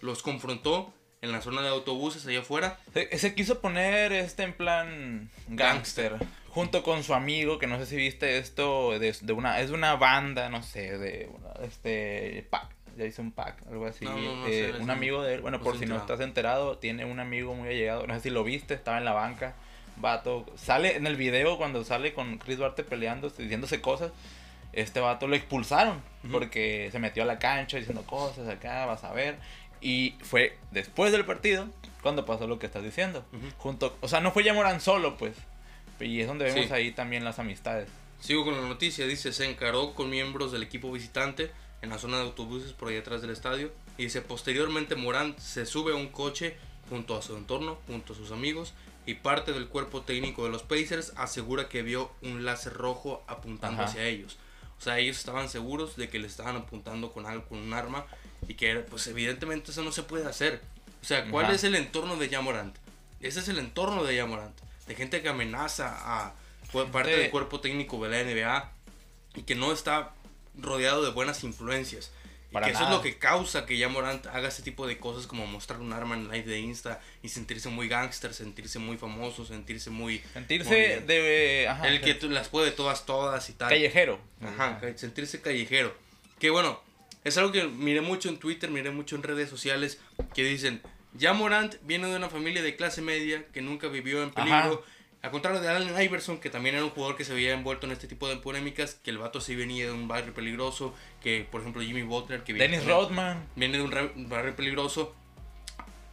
los confrontó en la zona de autobuses allá afuera. Se, se quiso poner este en plan gangster. Junto con su amigo, que no sé si viste esto, de, de una, es de una banda, no sé, de este pack, ya hice un pack, algo así. No, no, no eh, sé, un amigo de él, bueno, no por si no estás enterado, tiene un amigo muy allegado, no sé si lo viste, estaba en la banca, vato, sale en el video cuando sale con Chris Duarte peleando, diciéndose cosas, este vato lo expulsaron Ujú. porque se metió a la cancha diciendo cosas acá, vas a ver. Y fue después del partido cuando pasó lo que estás diciendo. Ujú. Junto, o sea, no fue ya Morán solo, pues. Y es donde vemos Sí. ahí también las amistades. Sigo con la noticia, dice, se encaró con miembros del equipo visitante en la zona de autobuses por ahí atrás del estadio. Y dice, posteriormente Morant se sube a un coche junto a su entorno, junto a sus amigos, y parte del cuerpo técnico de los Pacers asegura que vio un láser rojo apuntando Ajá. hacia ellos. O sea, ellos estaban seguros de que le estaban apuntando con algo, con un arma, y que pues evidentemente eso no se puede hacer. O sea, ¿cuál Ajá. es el entorno de Jamorant? Ese es el entorno de Jamorant. De gente que amenaza a parte del cuerpo técnico de la NBA y que no está rodeado de buenas influencias. Y Para que eso es lo que causa que ya Morant haga este tipo de cosas como mostrar un arma en live de Insta y sentirse muy gangster, sentirse muy famoso, sentirse muy... Sentirse muy- de. Ajá, el que las puede todas, todas y tal. callejero. Ajá, sentirse callejero. Que bueno, es algo que miré mucho en Twitter, miré mucho en redes sociales, que dicen, ya Morant viene de una familia de clase media que nunca vivió en peligro. Al contrario de Allen Iverson, que también era un jugador que se veía envuelto en este tipo de polémicas, que el vato sí venía de un barrio peligroso, que por ejemplo Jimmy Butler, que viene, Dennis Rodman. viene de un barrio peligroso.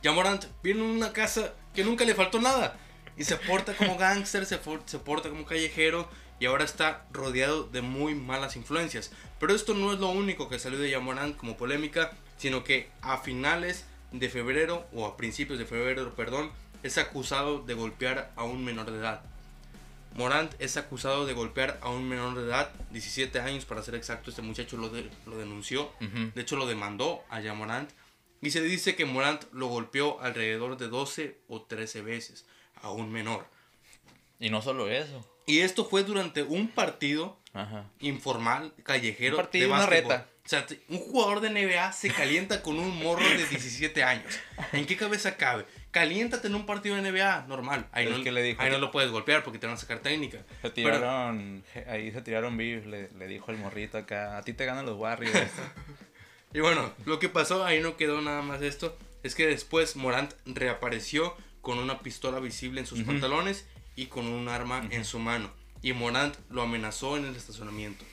Ya Morant viene de una casa que nunca le faltó nada. Y se porta como gángster, se, se porta como callejero y ahora está rodeado de muy malas influencias. Pero esto no es lo único que salió de Yamorant como polémica, sino que a finales de febrero, o a principios de febrero, perdón, es acusado de golpear a un menor de edad. Morant es acusado de golpear a un menor de edad, 17 años para ser exacto, este muchacho lo, de- lo denunció, de hecho lo demandó a Morant y se dice que Morant lo golpeó alrededor de 12 o 13 veces a un menor. Y no solo eso. Y esto fue durante un partido Ajá. informal, callejero. Un partido, de una reta. O sea, un jugador de NBA se calienta con un morro de 17 años. ¿En qué cabeza cabe? Caliéntate en un partido de NBA, normal. Ahí, no, que le dijo ahí que- no lo puedes golpear porque te van a sacar técnica. Se Pero- tiraron. ahí se tiraron beef. Le, le dijo el morrito acá. A ti te ganan los Warriors. Y bueno, lo que pasó, ahí no quedó nada más esto, es que después Morant reapareció con una pistola visible en sus Ujú. pantalones y con un arma en su mano. Y Morant lo amenazó en el estacionamiento.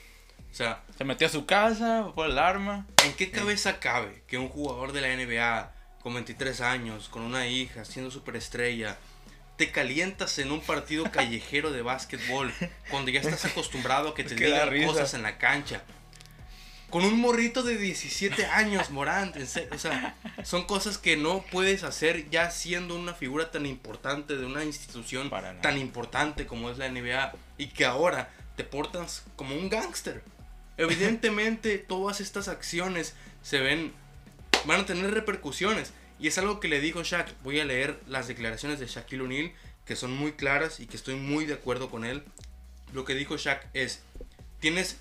O sea, se metió a su casa. Fue el arma. ¿en qué cabeza cabe que un jugador de la NBA con 23 años, con una hija, siendo superestrella, te calientas en un partido callejero de básquetbol cuando ya estás acostumbrado a que te digan cosas en la cancha? Con un morrito de 17 años, Morant, en serio, o sea, son cosas que no puedes hacer ya siendo una figura tan importante de una institución Para tan importante como es la NBA y que ahora te portas como un gángster. Evidentemente todas estas acciones se ven, van a tener repercusiones y es algo que le dijo Shaq. Voy a leer las declaraciones de Shaquille O'Neal que son muy claras y que estoy muy de acuerdo con él. Lo que dijo Shaq es, tienes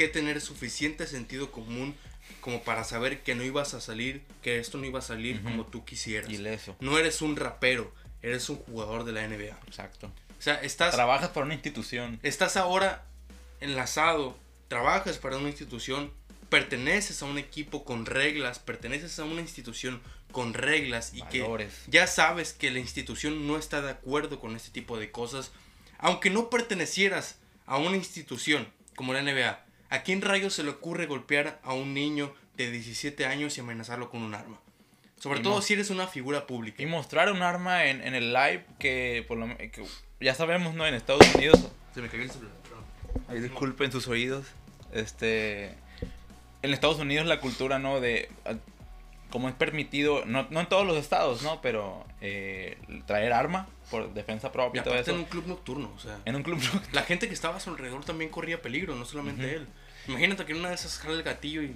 que tener suficiente sentido común como para saber que no ibas a salir, que esto no iba a salir Ujú. como tú quisieras. Ileso. No eres un rapero, eres un jugador de la NBA. Exacto. O sea, estás, Trabajas para una institución. estás ahora enlazado, trabajas para una institución, perteneces a un equipo con reglas, perteneces a una institución con reglas y Valores. que ya sabes que la institución no está de acuerdo con este tipo de cosas, aunque no pertenecieras a una institución como la NBA, ¿A quién rayos se le ocurre golpear a un niño de 17 años y amenazarlo con un arma? Sobre Y todo si eres una figura pública. Y mostrar un arma en, en el live que, por lo, que ya sabemos, ¿no? En Estados Unidos. Se me cayó el celular. disculpen sus oídos. Este. En Estados Unidos la cultura, ¿no? De. Como es permitido, no, no en todos los estados, ¿no? Pero eh, traer arma por defensa propia y todo eso. en un club nocturno, o sea. En un club. La gente que estaba a su alrededor también corría peligro, no solamente él. Imagínate que en una de esas jala el gatillo y.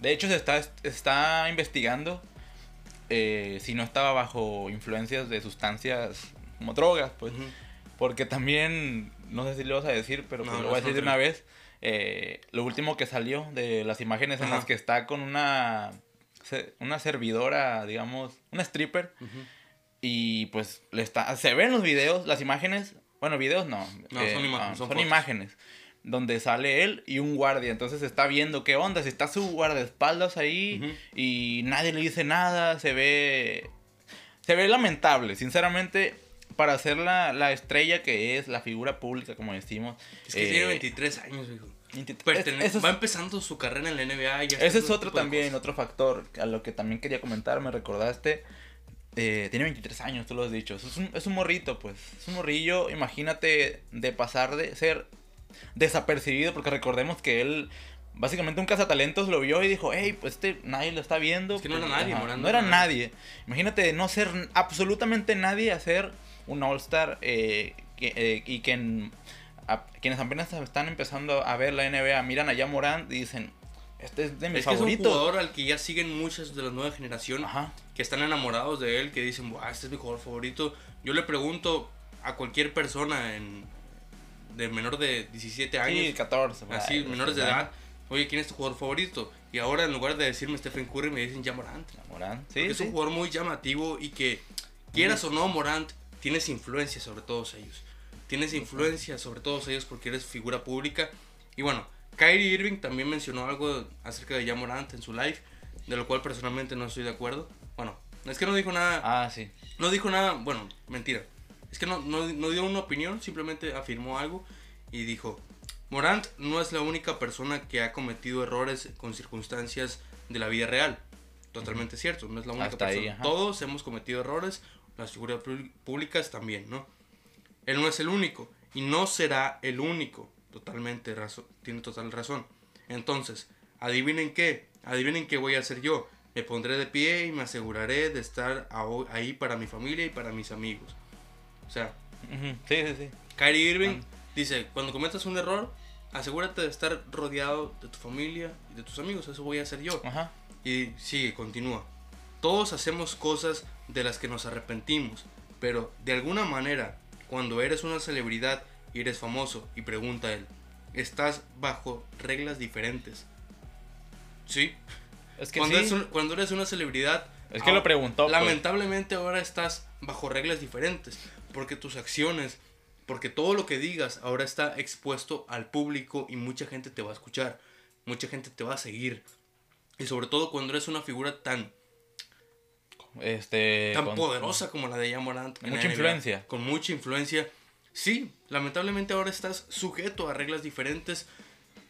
De hecho, se está, está investigando eh, si no estaba bajo influencias de sustancias como drogas, pues. Porque también, no sé si lo vas a decir, pero No, pues lo voy a decir de una vez. eh, lo último que salió de las imágenes en Ajá. las que está con una, una servidora, digamos, una stripper. Y pues le está, se ven los videos, las imágenes. Bueno, videos no. No, son imágenes, ah, son son fotos. imágenes. Donde sale él y un guardia. Entonces está viendo qué onda. Si está su guardaespaldas ahí y nadie le dice nada. Se ve. Se ve lamentable. Sinceramente, para ser la, la estrella que es, la figura pública, como decimos. Es que eh, tiene 23 años, hijo. Pertene- es- va empezando su carrera en la NBA. Y ese es otro también, otro factor a lo que también quería comentar, me recordaste. Eh, tiene 23 años, tú lo has dicho. Es un, es un morrito, pues. Es un morrillo, imagínate de pasar de ser desapercibido, porque recordemos que él, básicamente un cazatalentos lo vio y dijo, hey, pues este nadie lo está viendo. Es que no era pues, nadie, Morán, No era nadie. Imagínate de no ser absolutamente nadie a ser un All-Star eh, eh, y que en- a- quienes apenas están empezando a ver la NBA miran a Morán y dicen, este es de mis Es que es un favoritos. jugador al que ya siguen muchas de la nueva generación Ajá. que están enamorados de él, que dicen, "Buah, este es mi jugador favorito. Yo le pregunto a cualquier persona en, de menor de 17 años, Sí, 14. así, menores de edad, oye, ¿quién es tu jugador favorito? Y ahora en lugar de decirme Stephen Curry, me dicen ya Morant. Morán. Porque Sí, es un sí. jugador muy llamativo y que, quieras o no, Morant, tienes influencia sobre todos ellos. Tienes influencia sobre todos ellos porque eres figura pública. Y bueno, Kyrie Irving también mencionó algo acerca de Morant en su live, de lo cual personalmente no estoy de acuerdo. Bueno, es que no dijo nada, Ah, sí. no dijo nada, bueno, mentira. Es que no, no, no dio una opinión, simplemente afirmó algo y dijo, Morant no es la única persona que ha cometido errores con circunstancias de la vida real. Totalmente cierto, no es la única Hasta ahí, persona. ajá. Todos hemos cometido errores, las figuras públicas también, ¿no? Él no es el único y no será el único. Totalmente razón, tiene total razón. Entonces, adivinen qué, adivinen qué voy a hacer yo. Me pondré de pie y me aseguraré de estar ahí para mi familia y para mis amigos. O sea, Sí, sí, sí. Kyrie Irving Ah. dice, cuando cometas un error, asegúrate de estar rodeado de tu familia y de tus amigos. Eso voy a hacer yo. Ajá. Y sigue, continúa. Todos hacemos cosas de las que nos arrepentimos, pero de alguna manera, cuando eres una celebridad y eres famoso, y pregunta él, estás bajo reglas diferentes. Sí. Es que Cuando, sí. eres un- cuando eres una celebridad... Es que lo preguntó, pues. Lamentablemente ahora estás bajo reglas diferentes, porque tus acciones, porque todo lo que digas ahora está expuesto al público y mucha gente te va a escuchar, mucha gente te va a seguir. Y sobre todo cuando eres una figura tan, Este. tan con- poderosa como la de Yamorant. Con mucha influencia. Con mucha influencia. Sí, lamentablemente ahora estás sujeto a reglas diferentes.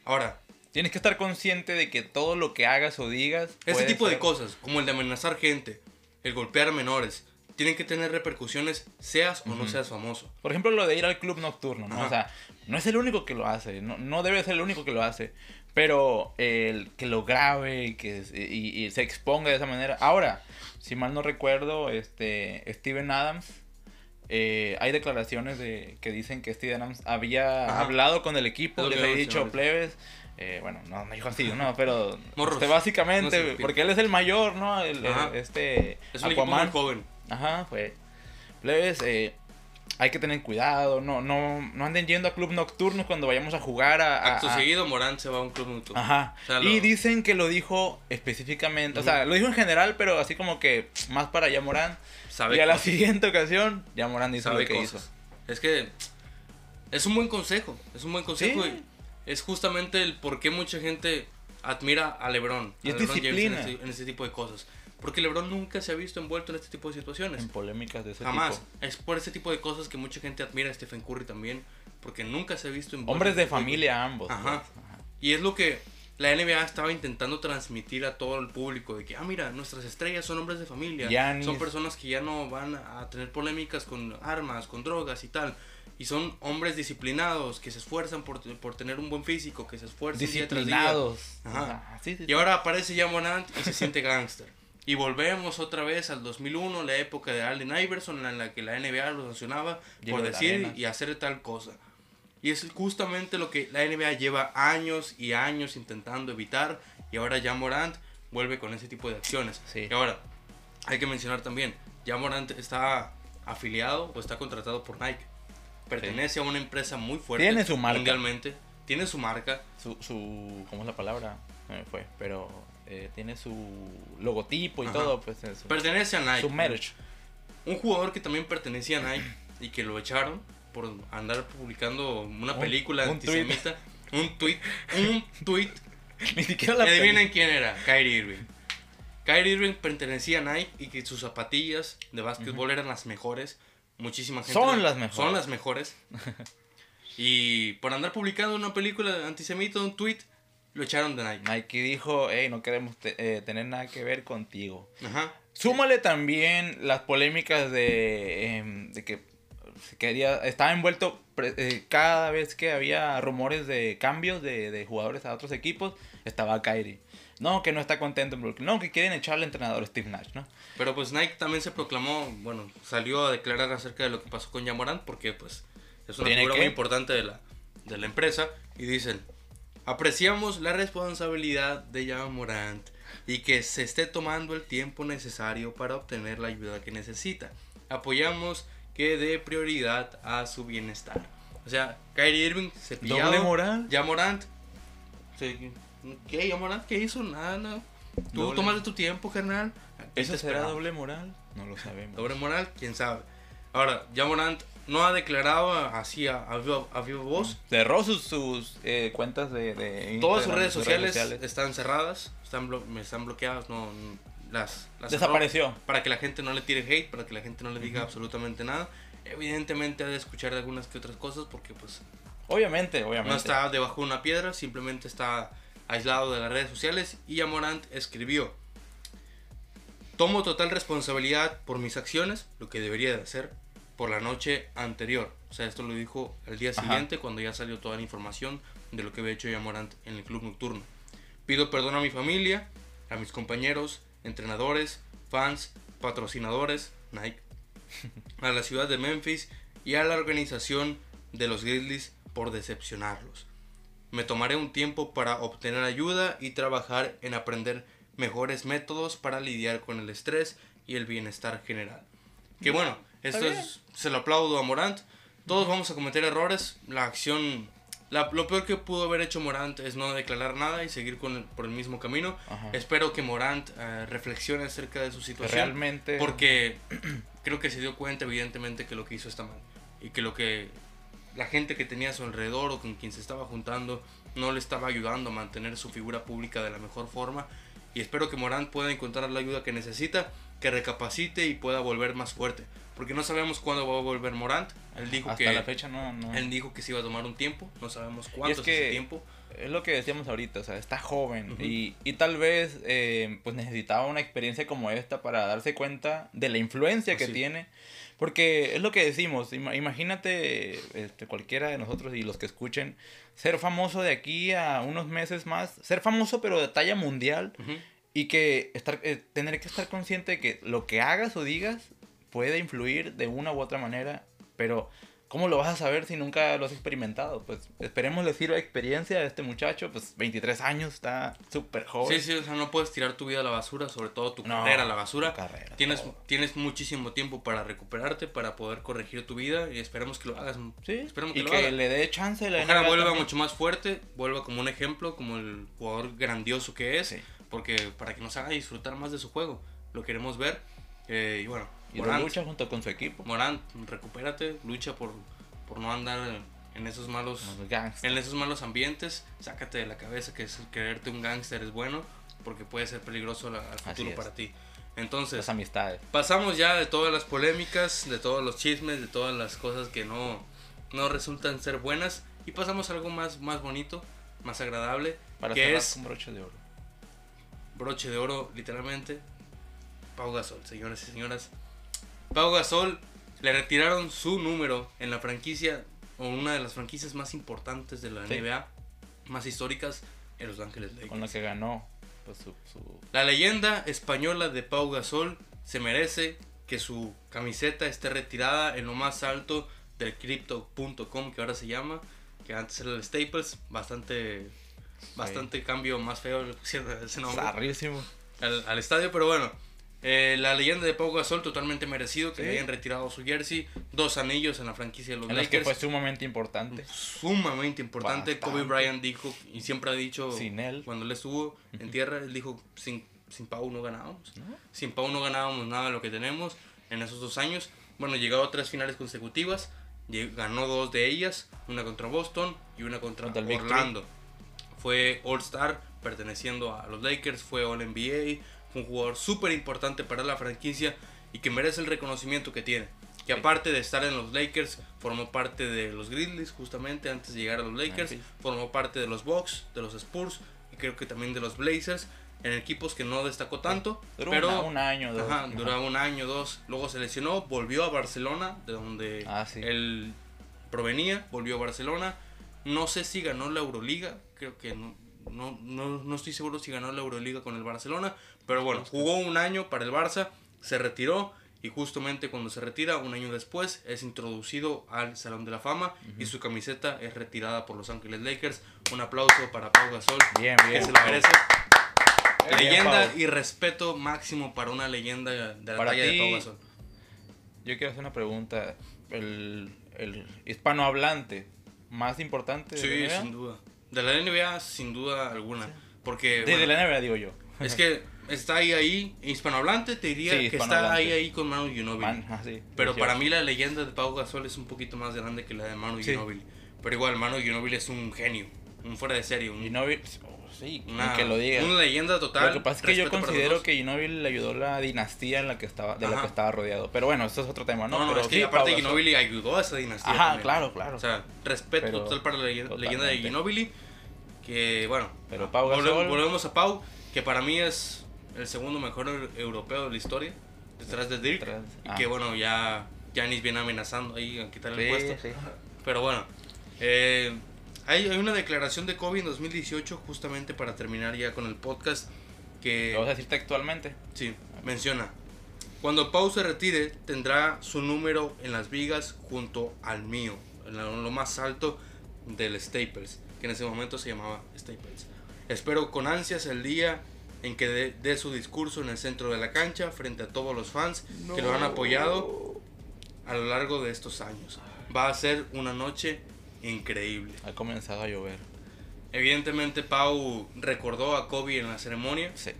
Ahora, Tienes que estar consciente de que todo lo que hagas o digas. Este puede tipo de cosas, como el de amenazar gente, el golpear menores, tienen que tener repercusiones, seas o no seas famoso. Por ejemplo, lo de ir al club nocturno, ¿no? O sea, no es el único que lo hace, no, no debe ser el único que lo hace, pero el que lo grabe y que y, y se exponga de esa manera. Ahora, si mal no recuerdo, este Steven Adams, eh, hay declaraciones de que dicen que Steven Adams había Ajá. hablado con el equipo, les que había dicho mencionar. plebes. eh, bueno, no, no dijo así, no, pero este, No básicamente, porque él es el mayor, ¿no? El, el- Ajá. este Es un equipo muy Aquaman. joven. Ajá, fue. Plebes, eh, hay que tener cuidado, no, no, no anden yendo a club nocturnos cuando vayamos a jugar a... a- Acto a- seguido, Morán se va a un club nocturno. Ajá. O sea, Y dicen que lo dijo específicamente, o sea, lo dijo en general, pero así como que más para Yamorán. Sabe Y a la siguiente ocasión, Yamorán hizo sabe lo que cosas. hizo. Es que es un buen consejo, es un buen consejo Sí. y es justamente el por qué mucha gente admira a LeBron. Y a es LeBron James disciplina. En este, en este tipo de cosas. Porque LeBron nunca se ha visto envuelto en este tipo de situaciones. En polémicas de ese Jamás. tipo. Es por ese tipo de cosas que mucha gente admira a Stephen Curry también. Porque nunca se ha visto envuelto. Hombres en de este tipo familia ambos. Ajá. pues, ajá. Y es lo que la NBA estaba intentando transmitir a todo el público de que, ah, mira, nuestras estrellas son hombres de familia, Giannis. son personas que ya no van a tener polémicas con armas, con drogas y tal. Y son hombres disciplinados, que se esfuerzan por, por tener un buen físico, que se esfuerzan día tras día. Disciplinados. Ajá. Ah, sí, sí, Y sí. ahora aparece ya Morant y se siente gángster. Y volvemos otra vez al 2001, la época de Allen Iverson, en la que la NBA lo sancionaba por de decir y hacer tal cosa. Y es justamente lo que la NBA lleva años y años intentando evitar. Y ahora ya Morant vuelve con ese tipo de acciones. Sí. Y ahora, hay que mencionar también, ya Morant está afiliado o está contratado por Nike. Pertenece a una empresa muy fuerte Tiene su marca. mundialmente. Tiene su marca. Su, su, ¿cómo es la palabra? No me fue, pero eh, tiene su logotipo y Ajá. todo, pues su, Pertenece a Nike. su merch. Un jugador que también pertenecía a Nike y que lo echaron por andar publicando una Un- película un antisemita. Un tweet. Un tweet. Ni siquiera la Adivinen quién era. Kyrie Irving. Kyrie Irving pertenecía a Nike y que sus zapatillas de básquetbol eran las mejores. Muchísima gente. Son la- las mejores. Son las mejores. y por andar publicando una película antisemita, un tweet, lo echaron de Nike. Nike dijo, hey, no queremos te- eh, tener nada que ver contigo. Ajá. Súmale también las polémicas de, em, de que quería, estaba envuelto eh, cada vez que había rumores de cambios de, de jugadores a otros equipos, estaba Kyrie. No, que no está contento en Brooklyn. No, que quieren echar al entrenador Steve Nash, ¿no? Pero pues Nike también se proclamó, bueno, salió a declarar acerca de lo que pasó con Yamorant porque pues es una ¿Tiene figura qué? muy importante de la, de la empresa y dicen, apreciamos la responsabilidad de Yamorant y que se esté tomando el tiempo necesario para obtener la ayuda que necesita. Apoyamos que dé prioridad a su bienestar. O sea, Kyrie Irving se Doble moral. Yamorant, se- ¿qué? Yamorant, ¿qué hizo? Nada, no. Tú tomas tu tiempo, carnal. ¿Eso será doble moral? No lo sabemos. Doble moral, quién sabe. Ahora, ya Morant no ha declarado así a, a, a viva voz. Cerró sus, sus eh, cuentas de, de Todas sus redes sociales, están cerradas, están, blo- están bloqueadas, no, las, Desapareció. Para que la gente no le tire hate, para que la gente no le diga absolutamente nada. Evidentemente ha de escuchar algunas que otras cosas porque pues Obviamente, obviamente. no está debajo de una piedra, simplemente está aislado de las redes sociales y Amorant escribió, tomo total responsabilidad por mis acciones, lo que debería de hacer, por la noche anterior. O sea, esto lo dijo el día Ajá. siguiente cuando ya salió toda la información de lo que había hecho Yamorant en el club nocturno. Pido perdón a mi familia, a mis compañeros, entrenadores, fans, patrocinadores, Nike, a la ciudad de Memphis y a la organización de los Grizzlies por decepcionarlos. Me tomaré un tiempo para obtener ayuda y trabajar en aprender mejores métodos para lidiar con el estrés y el bienestar general. Que bueno, está esto es, se lo aplaudo a Morant. Todos vamos a cometer errores. La acción, la- lo peor que pudo haber hecho Morant es no declarar nada y seguir con el- por el mismo camino. Ajá. Espero que Morant eh, reflexione acerca de su situación. Realmente. Porque creo que se dio cuenta evidentemente que lo que hizo está mal. Y que lo que la gente que tenía a su alrededor o con quien se estaba juntando no le estaba ayudando a mantener su figura pública de la mejor forma. Y espero que Morán pueda encontrar la ayuda que necesita, que recapacite y pueda volver más fuerte. Porque no sabemos cuándo va a volver Morant. Él dijo hasta que la fecha no, no. él dijo que se iba a tomar un tiempo. No sabemos cuánto que- es ese tiempo. Es lo que decíamos ahorita, o sea, está joven Ujú. y, y tal vez eh, pues necesitaba una experiencia como esta para darse cuenta de la influencia que Así. tiene. Porque es lo que decimos, ima- imagínate este, cualquiera de nosotros y los que escuchen, ser famoso de aquí a unos meses más, ser famoso pero de talla mundial Ujú. y que estar, eh, tener que estar consciente de que lo que hagas o digas puede influir de una u otra manera, pero ¿cómo lo vas a saber si nunca lo has experimentado? Pues esperemos le sirva experiencia a este muchacho, pues 23 años, está súper joven. Sí, sí, o sea, no puedes tirar tu vida a la basura, sobre todo tu No, carrera a la basura. carrera, tienes, todo. tienes muchísimo tiempo para recuperarte, para poder corregir tu vida y esperemos que lo hagas. Sí, esperemos que y lo que le dé chance la Ojalá vuelva también. mucho más fuerte, vuelva como un ejemplo, como el jugador grandioso que es, Sí. porque para que nos haga disfrutar más de su juego, lo queremos ver. eh, y bueno, Y Morant, lucha junto con su equipo. Morant, recupérate, lucha por, por no andar en esos malos en esos malos ambientes, sácate de la cabeza que es- quererte un gángster es bueno, porque puede ser peligroso la- al futuro para ti. Entonces, Las amistades. pasamos ya de todas las polémicas, de todos los chismes, de todas las cosas que no, no resultan ser buenas, y pasamos a algo más, más bonito, más agradable, Para que es con broche de oro. broche de oro, literalmente. Pau Gasol, señoras y señoras. Pau Gasol le retiraron su número en la franquicia, o una de las franquicias más importantes de la Sí. NBA, más históricas, en Los Ángeles Lakers. Con la que ganó pues, su, su- La leyenda española de Pau Gasol se merece que su camiseta esté retirada en lo más alto del crypto.com que ahora se llama, que antes era el Staples, bastante bastante cambio más feo ese nombre al, al estadio, pero bueno, eh, la leyenda de Pau Gasol totalmente merecido que Sí. le hayan retirado su jersey, dos anillos en la franquicia de los En las que Lakers. fue sumamente importante. Sumamente importante. Bastante. Kobe Bryant dijo y siempre ha dicho Sin él. cuando él estuvo en tierra, él dijo sin, sin Pau no ganábamos. ¿No? Sin Pau no ganábamos nada de lo que tenemos en esos dos años. Bueno, llegó a tres finales consecutivas, ganó dos de ellas, una contra Boston y una contra Contra Orlando. Fue All Star perteneciendo a los Lakers, fue All NBA, fue un jugador súper importante para la franquicia y que merece el reconocimiento que tiene. Que aparte de estar en los Lakers, formó parte de los Grizzlies justamente antes de llegar a los Lakers, Memphis. formó parte de los Bucks, de los Spurs y creo que también de los Blazers, en equipos que no destacó tanto, Duró pero una- un año, dos. Ajá. duraba un año, dos. Luego se lesionó, volvió a Barcelona, de donde Ah, sí. él provenía, volvió a Barcelona. No sé si ganó la Euroliga, creo que no, no, no, no estoy seguro si ganó la Euroliga con el Barcelona, pero bueno, jugó un año para el Barça, se retiró y justamente cuando se retira, un año después, es introducido al Salón de la Fama y su camiseta es retirada por Los Ángeles Lakers. Un aplauso para Pau Gasol, Bien, que bien. se lo merece. Bien, Leyenda y respeto máximo para una leyenda de la Para talla de ti, Pau Gasol. Yo quiero hacer una pregunta. El, el hispanohablante más importante de Sí, la NBA? sin duda. De la NBA, sin duda alguna. Porque De, de bueno, la NBA digo yo. es que está ahí, ahí, hispanohablante, te diría Sí, que está ahí, ahí con Manu Ginobili. Man, ah, sí, Pero precioso. para mí la leyenda de Pau Gasol es un poquito más grande que la de Manu Sí. Ginobili. Pero igual, Manu Ginobili es un genio, un fuera de serie, un- Ginobili, oh, sí, una, que lo diga. una leyenda total. Lo que pasa es que yo considero que Ginobili le ayudó la dinastía en la que estaba, de la que estaba rodeado. Pero bueno, eso es otro tema, ¿no? No, no, Pero es que sí, aparte. Ginobili ayudó a esa dinastía. Ajá, también. claro, claro. O sea, respeto Pero total para la leyenda, de. Ginobili. Que bueno, Pero Pau Gasol- volvemos a Pau, que para mí es el segundo mejor eu- europeo de la historia, detrás de Dirk. Detrás- Y ah. que bueno, ya Giannis viene amenazando ahí a quitarle el Sí, puesto. sí. Pero bueno, eh, hay, hay una declaración de Kobe en 2018, justamente para terminar ya con el podcast, que ¿Lo vas a decir textualmente? sí, menciona. Cuando Pau se retire, tendrá su número en las vigas junto al mío, en lo más alto del Staples, que en ese momento se llamaba Staples. Espero con ansias el día en que dé dé su discurso en el centro de la cancha frente a todos los fans que lo han apoyado a lo largo de estos años. Va a ser una noche increíble. Ha comenzado a llover. Evidentemente Pau recordó a Kobe en la ceremonia. Sí.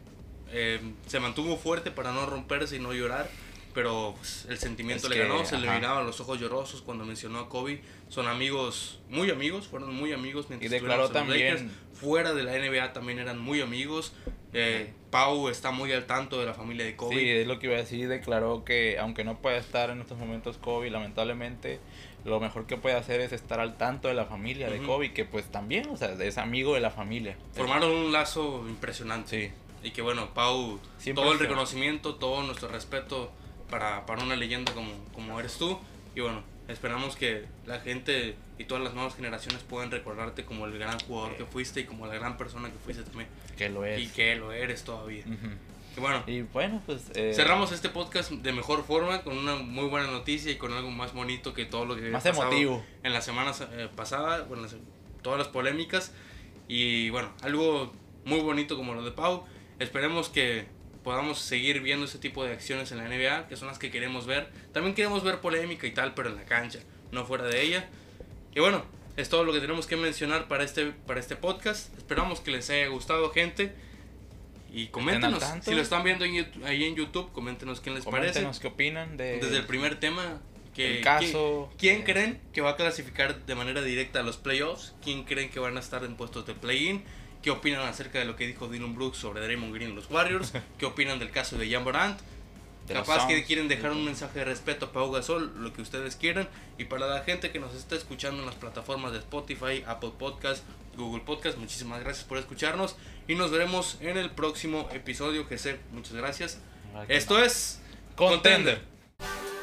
Eh, se mantuvo fuerte para no romperse y no llorar, pero pues, el sentimiento Es le que, ganó, se le miraban los ojos llorosos cuando mencionó a Kobe. Son amigos, muy amigos, fueron muy amigos mientras Y declaró estuvieron en los también- Lakers. Fuera de la NBA también eran muy amigos. Eh, Pau está muy al tanto de la familia de Kobe. Sí, es lo que iba a decir. Declaró que aunque no pueda estar en estos momentos Kobe, lamentablemente, lo mejor que puede hacer es estar al tanto de la familia de. Kobe, que pues también, o sea, es amigo de la familia. Formaron un lazo impresionante. Sí. Y que bueno, Pau, Siempre todo el reconocimiento, todo nuestro respeto para, para una leyenda como, como eres tú. Y bueno, esperamos que la gente y todas las nuevas generaciones puedan recordarte como el gran jugador que fuiste y como la gran persona que fuiste también. Que lo es. Y que lo eres todavía. Ujú. Y bueno, Y bueno, pues... eh, cerramos este podcast de mejor forma, con una muy buena noticia y con algo más bonito que todo lo que Más emotivo. en la semana eh, pasada, bueno, las- todas las polémicas. Y bueno, algo muy bonito como lo de Pau. Esperemos que podamos seguir viendo ese tipo de acciones en la NBA, que son las que queremos ver. También queremos ver polémica y tal, pero en la cancha, no fuera de ella. Y bueno, es todo lo que tenemos que mencionar para este, para este podcast. Esperamos que les haya gustado, gente. Y coméntenos, si lo están viendo en YouTube- ahí en YouTube, coméntenos qué les parece. Coméntenos qué opinan de... Desde el primer tema, que, El caso, ¿quién eh, creen que va a clasificar de manera directa a los playoffs? ¿Quién creen que van a estar en puestos de play-in? ¿Qué opinan acerca de lo que dijo Dylan Brooks sobre Draymond Green y los Warriors? ¿Qué opinan del caso de Jan Morant? De Capaz que quieren dejar de- un mensaje de respeto a Pau Gasol, lo que ustedes quieran. Y para la gente que nos está escuchando en las plataformas de Spotify, Apple Podcast, Google Podcast, muchísimas gracias por escucharnos. Y nos veremos en el próximo episodio. Que sé, muchas gracias. Esto es Contender.